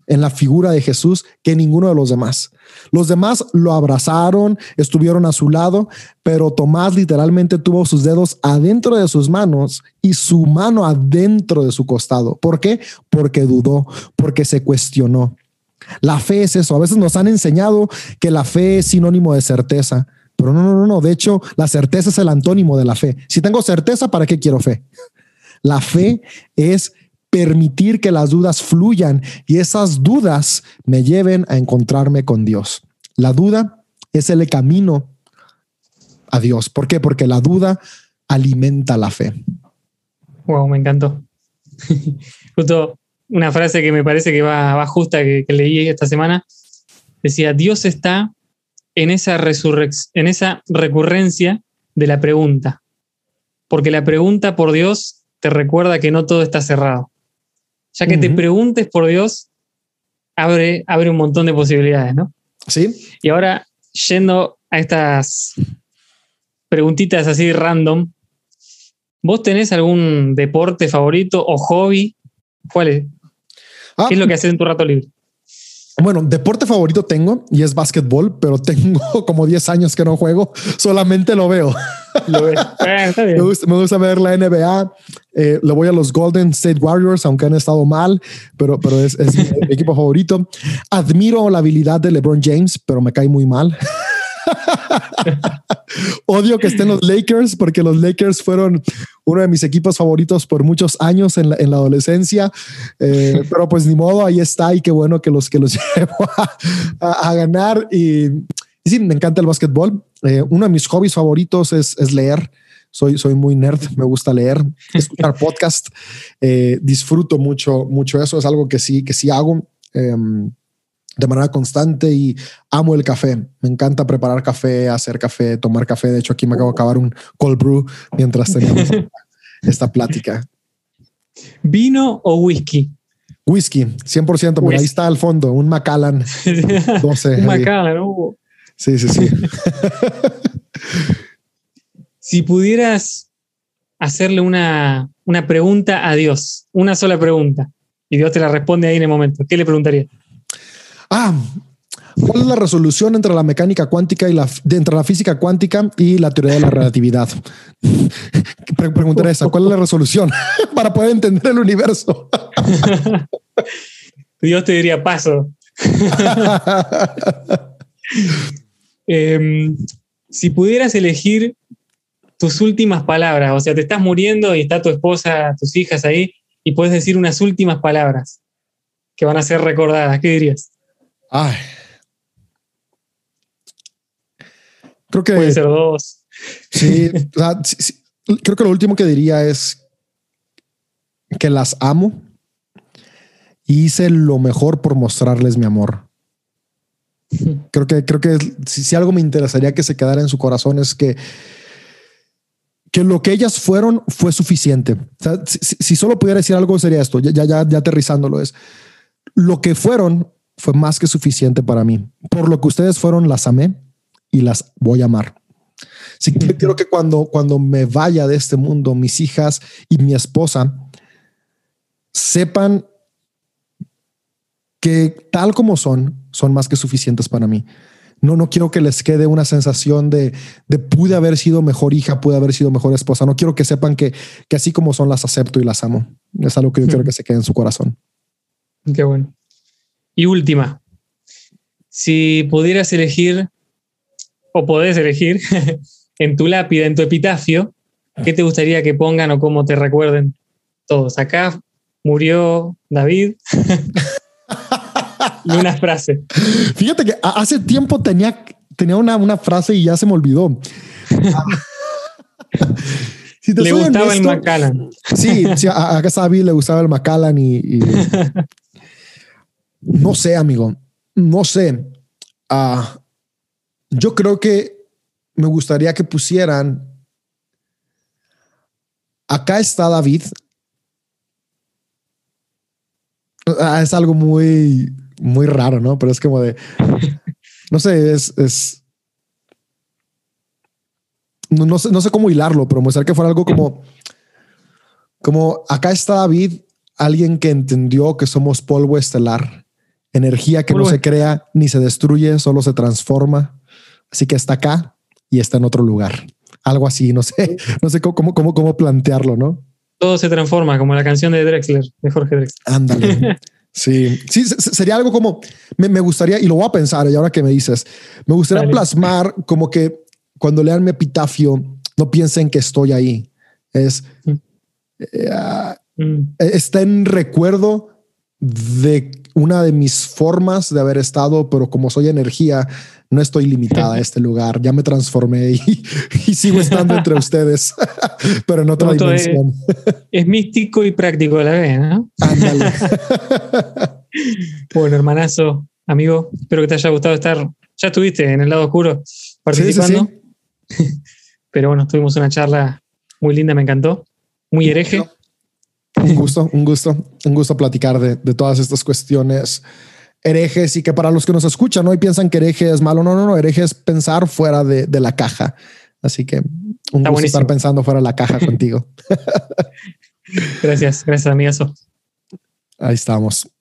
en la figura de Jesús que ninguno de los demás. Los demás lo abrazaron, estuvieron a su lado, pero Tomás literalmente tuvo sus dedos adentro de sus manos y su mano adentro de su costado. ¿Por qué? Porque dudó, porque se cuestionó. La fe es eso. A veces nos han enseñado que la fe es sinónimo de certeza, pero no, no, no, no. De hecho, la certeza es el antónimo de la fe. Si tengo certeza, ¿para qué quiero fe? La fe es permitir que las dudas fluyan y esas dudas me lleven a encontrarme con Dios. La duda es el camino a Dios. ¿Por qué? Porque la duda alimenta la fe. Wow, me encantó. Justo una frase que me parece que va, justa que, leí esta semana. Decía, Dios está en esa, en esa recurrencia de la pregunta. Porque la pregunta por Dios te recuerda que no todo está cerrado. Ya que te preguntes por Dios, abre, abre un montón de posibilidades, ¿no? Sí. Y ahora, yendo a estas preguntitas así random, ¿vos tenés algún deporte favorito o hobby? ¿Cuál es? Ah. ¿Qué es lo que haces en tu rato libre? Bueno, deporte favorito tengo y es básquetbol, pero tengo como 10 años que no juego, solamente lo veo. Ah, me, gusta, ver la NBA, eh, le voy a los Golden State Warriors, aunque han estado mal, pero, pero es, es mi equipo favorito. Admiro la habilidad de LeBron James, pero me cae muy mal. Odio que estén los Lakers porque los Lakers fueron uno de mis equipos favoritos por muchos años en la, adolescencia. Eh, pero pues ni modo, ahí está y qué bueno que los que los llevo a, ganar. Y, sí, me encanta el básquetbol. Eh, uno de mis hobbies favoritos es, es leer. Soy, soy muy nerd, me gusta leer, escuchar podcast. Eh, disfruto mucho, mucho eso. Es algo que sí, que sí hago. Em, de manera constante y amo el café. Me encanta preparar café, hacer café, tomar café. De hecho, aquí me acabo de acabar un cold brew mientras teníamos esta plática. ¿Vino o whisky? Whisky, 100%. Mira, ahí está al fondo, un Macallan 12. un Macallan, uh. Sí, sí, sí. si pudieras hacerle una, una pregunta a Dios, una sola pregunta, y Dios te la responde ahí en el momento, ¿qué le preguntaría? Ah, ¿cuál es la resolución entre la mecánica cuántica y la entre la física cuántica y la teoría de la relatividad? Preguntaré esa, ¿cuál es la resolución para poder entender el universo? Dios te diría paso. Em, si pudieras elegir tus últimas palabras, o sea, te estás muriendo y está tu esposa, tus hijas ahí, y puedes decir unas últimas palabras que van a ser recordadas, ¿qué dirías? Ay. Creo que. Puede ser dos. Sí, creo que lo último que diría es que las amo y hice lo mejor por mostrarles mi amor. Creo que, creo que si, algo me interesaría que se quedara en su corazón es que, que lo que ellas fueron fue suficiente. si, solo pudiera decir algo sería esto, ya, ya, ya aterrizándolo es lo que fueron fue más que suficiente para mí. Por lo que ustedes fueron, las amé y las voy a amar. Sí, quiero que cuando, cuando me vaya de este mundo, mis hijas y mi esposa sepan que tal como son, son más que suficientes para mí. No, no quiero que les quede una sensación de, de pude haber sido mejor hija, pude haber sido mejor esposa. No quiero que sepan que, que así como son, las acepto y las amo. Es algo que yo quiero que se quede en su corazón. Qué bueno. Y última, si pudieras elegir, o podés elegir, en tu lápida, en tu epitafio, ¿qué te gustaría que pongan o cómo te recuerden todos? Acá murió David. y una frase. Fíjate que hace tiempo tenía, tenía una, frase y ya se me olvidó. le gustaba el Macallan. Sí, sí a, a David le gustaba el Macallan y no sé, amigo, no sé. Ah, yo creo que me gustaría que pusieran, acá está David. Ah, es algo muy, muy raro, ¿no? Pero es como de, no sé, es, no, sé, no sé cómo hilarlo, pero mostrar que fuera algo como, como acá está David, alguien que entendió que somos polvo estelar Energía que no se crea ni se destruye, solo se transforma. Así que está acá y está en otro lugar. Algo así, no sé, no sé cómo, cómo, cómo plantearlo, ¿no? Todo se transforma, como la canción de Drexler, de Jorge Drexler. Ándale. Sí, sí, sería algo como me, gustaría, y lo voy a pensar, y ahora que me dices, me gustaría plasmar como que cuando lean mi epitafio, no piensen que estoy ahí. Es mm. eh, ah, mm. está en recuerdo de una de mis formas de haber estado, pero como soy energía, no estoy limitada a este lugar. Ya me transformé y, sigo estando entre ustedes, pero en otra dimensión. Es, místico y práctico a la vez, ¿no? bueno, hermanazo, amigo, espero que te haya gustado estar. Ya estuviste en el lado oscuro participando. Pero bueno, tuvimos una charla muy linda, me encantó. Muy hereje. Un gusto, un gusto, un gusto platicar de, todas estas cuestiones herejes y que para los que nos escuchan hoy piensan que hereje es malo. No, no, no, hereje es pensar fuera de, la caja. Así que un gusto estar pensando fuera de la caja contigo. gracias, gracias, amigazo. Ahí estamos.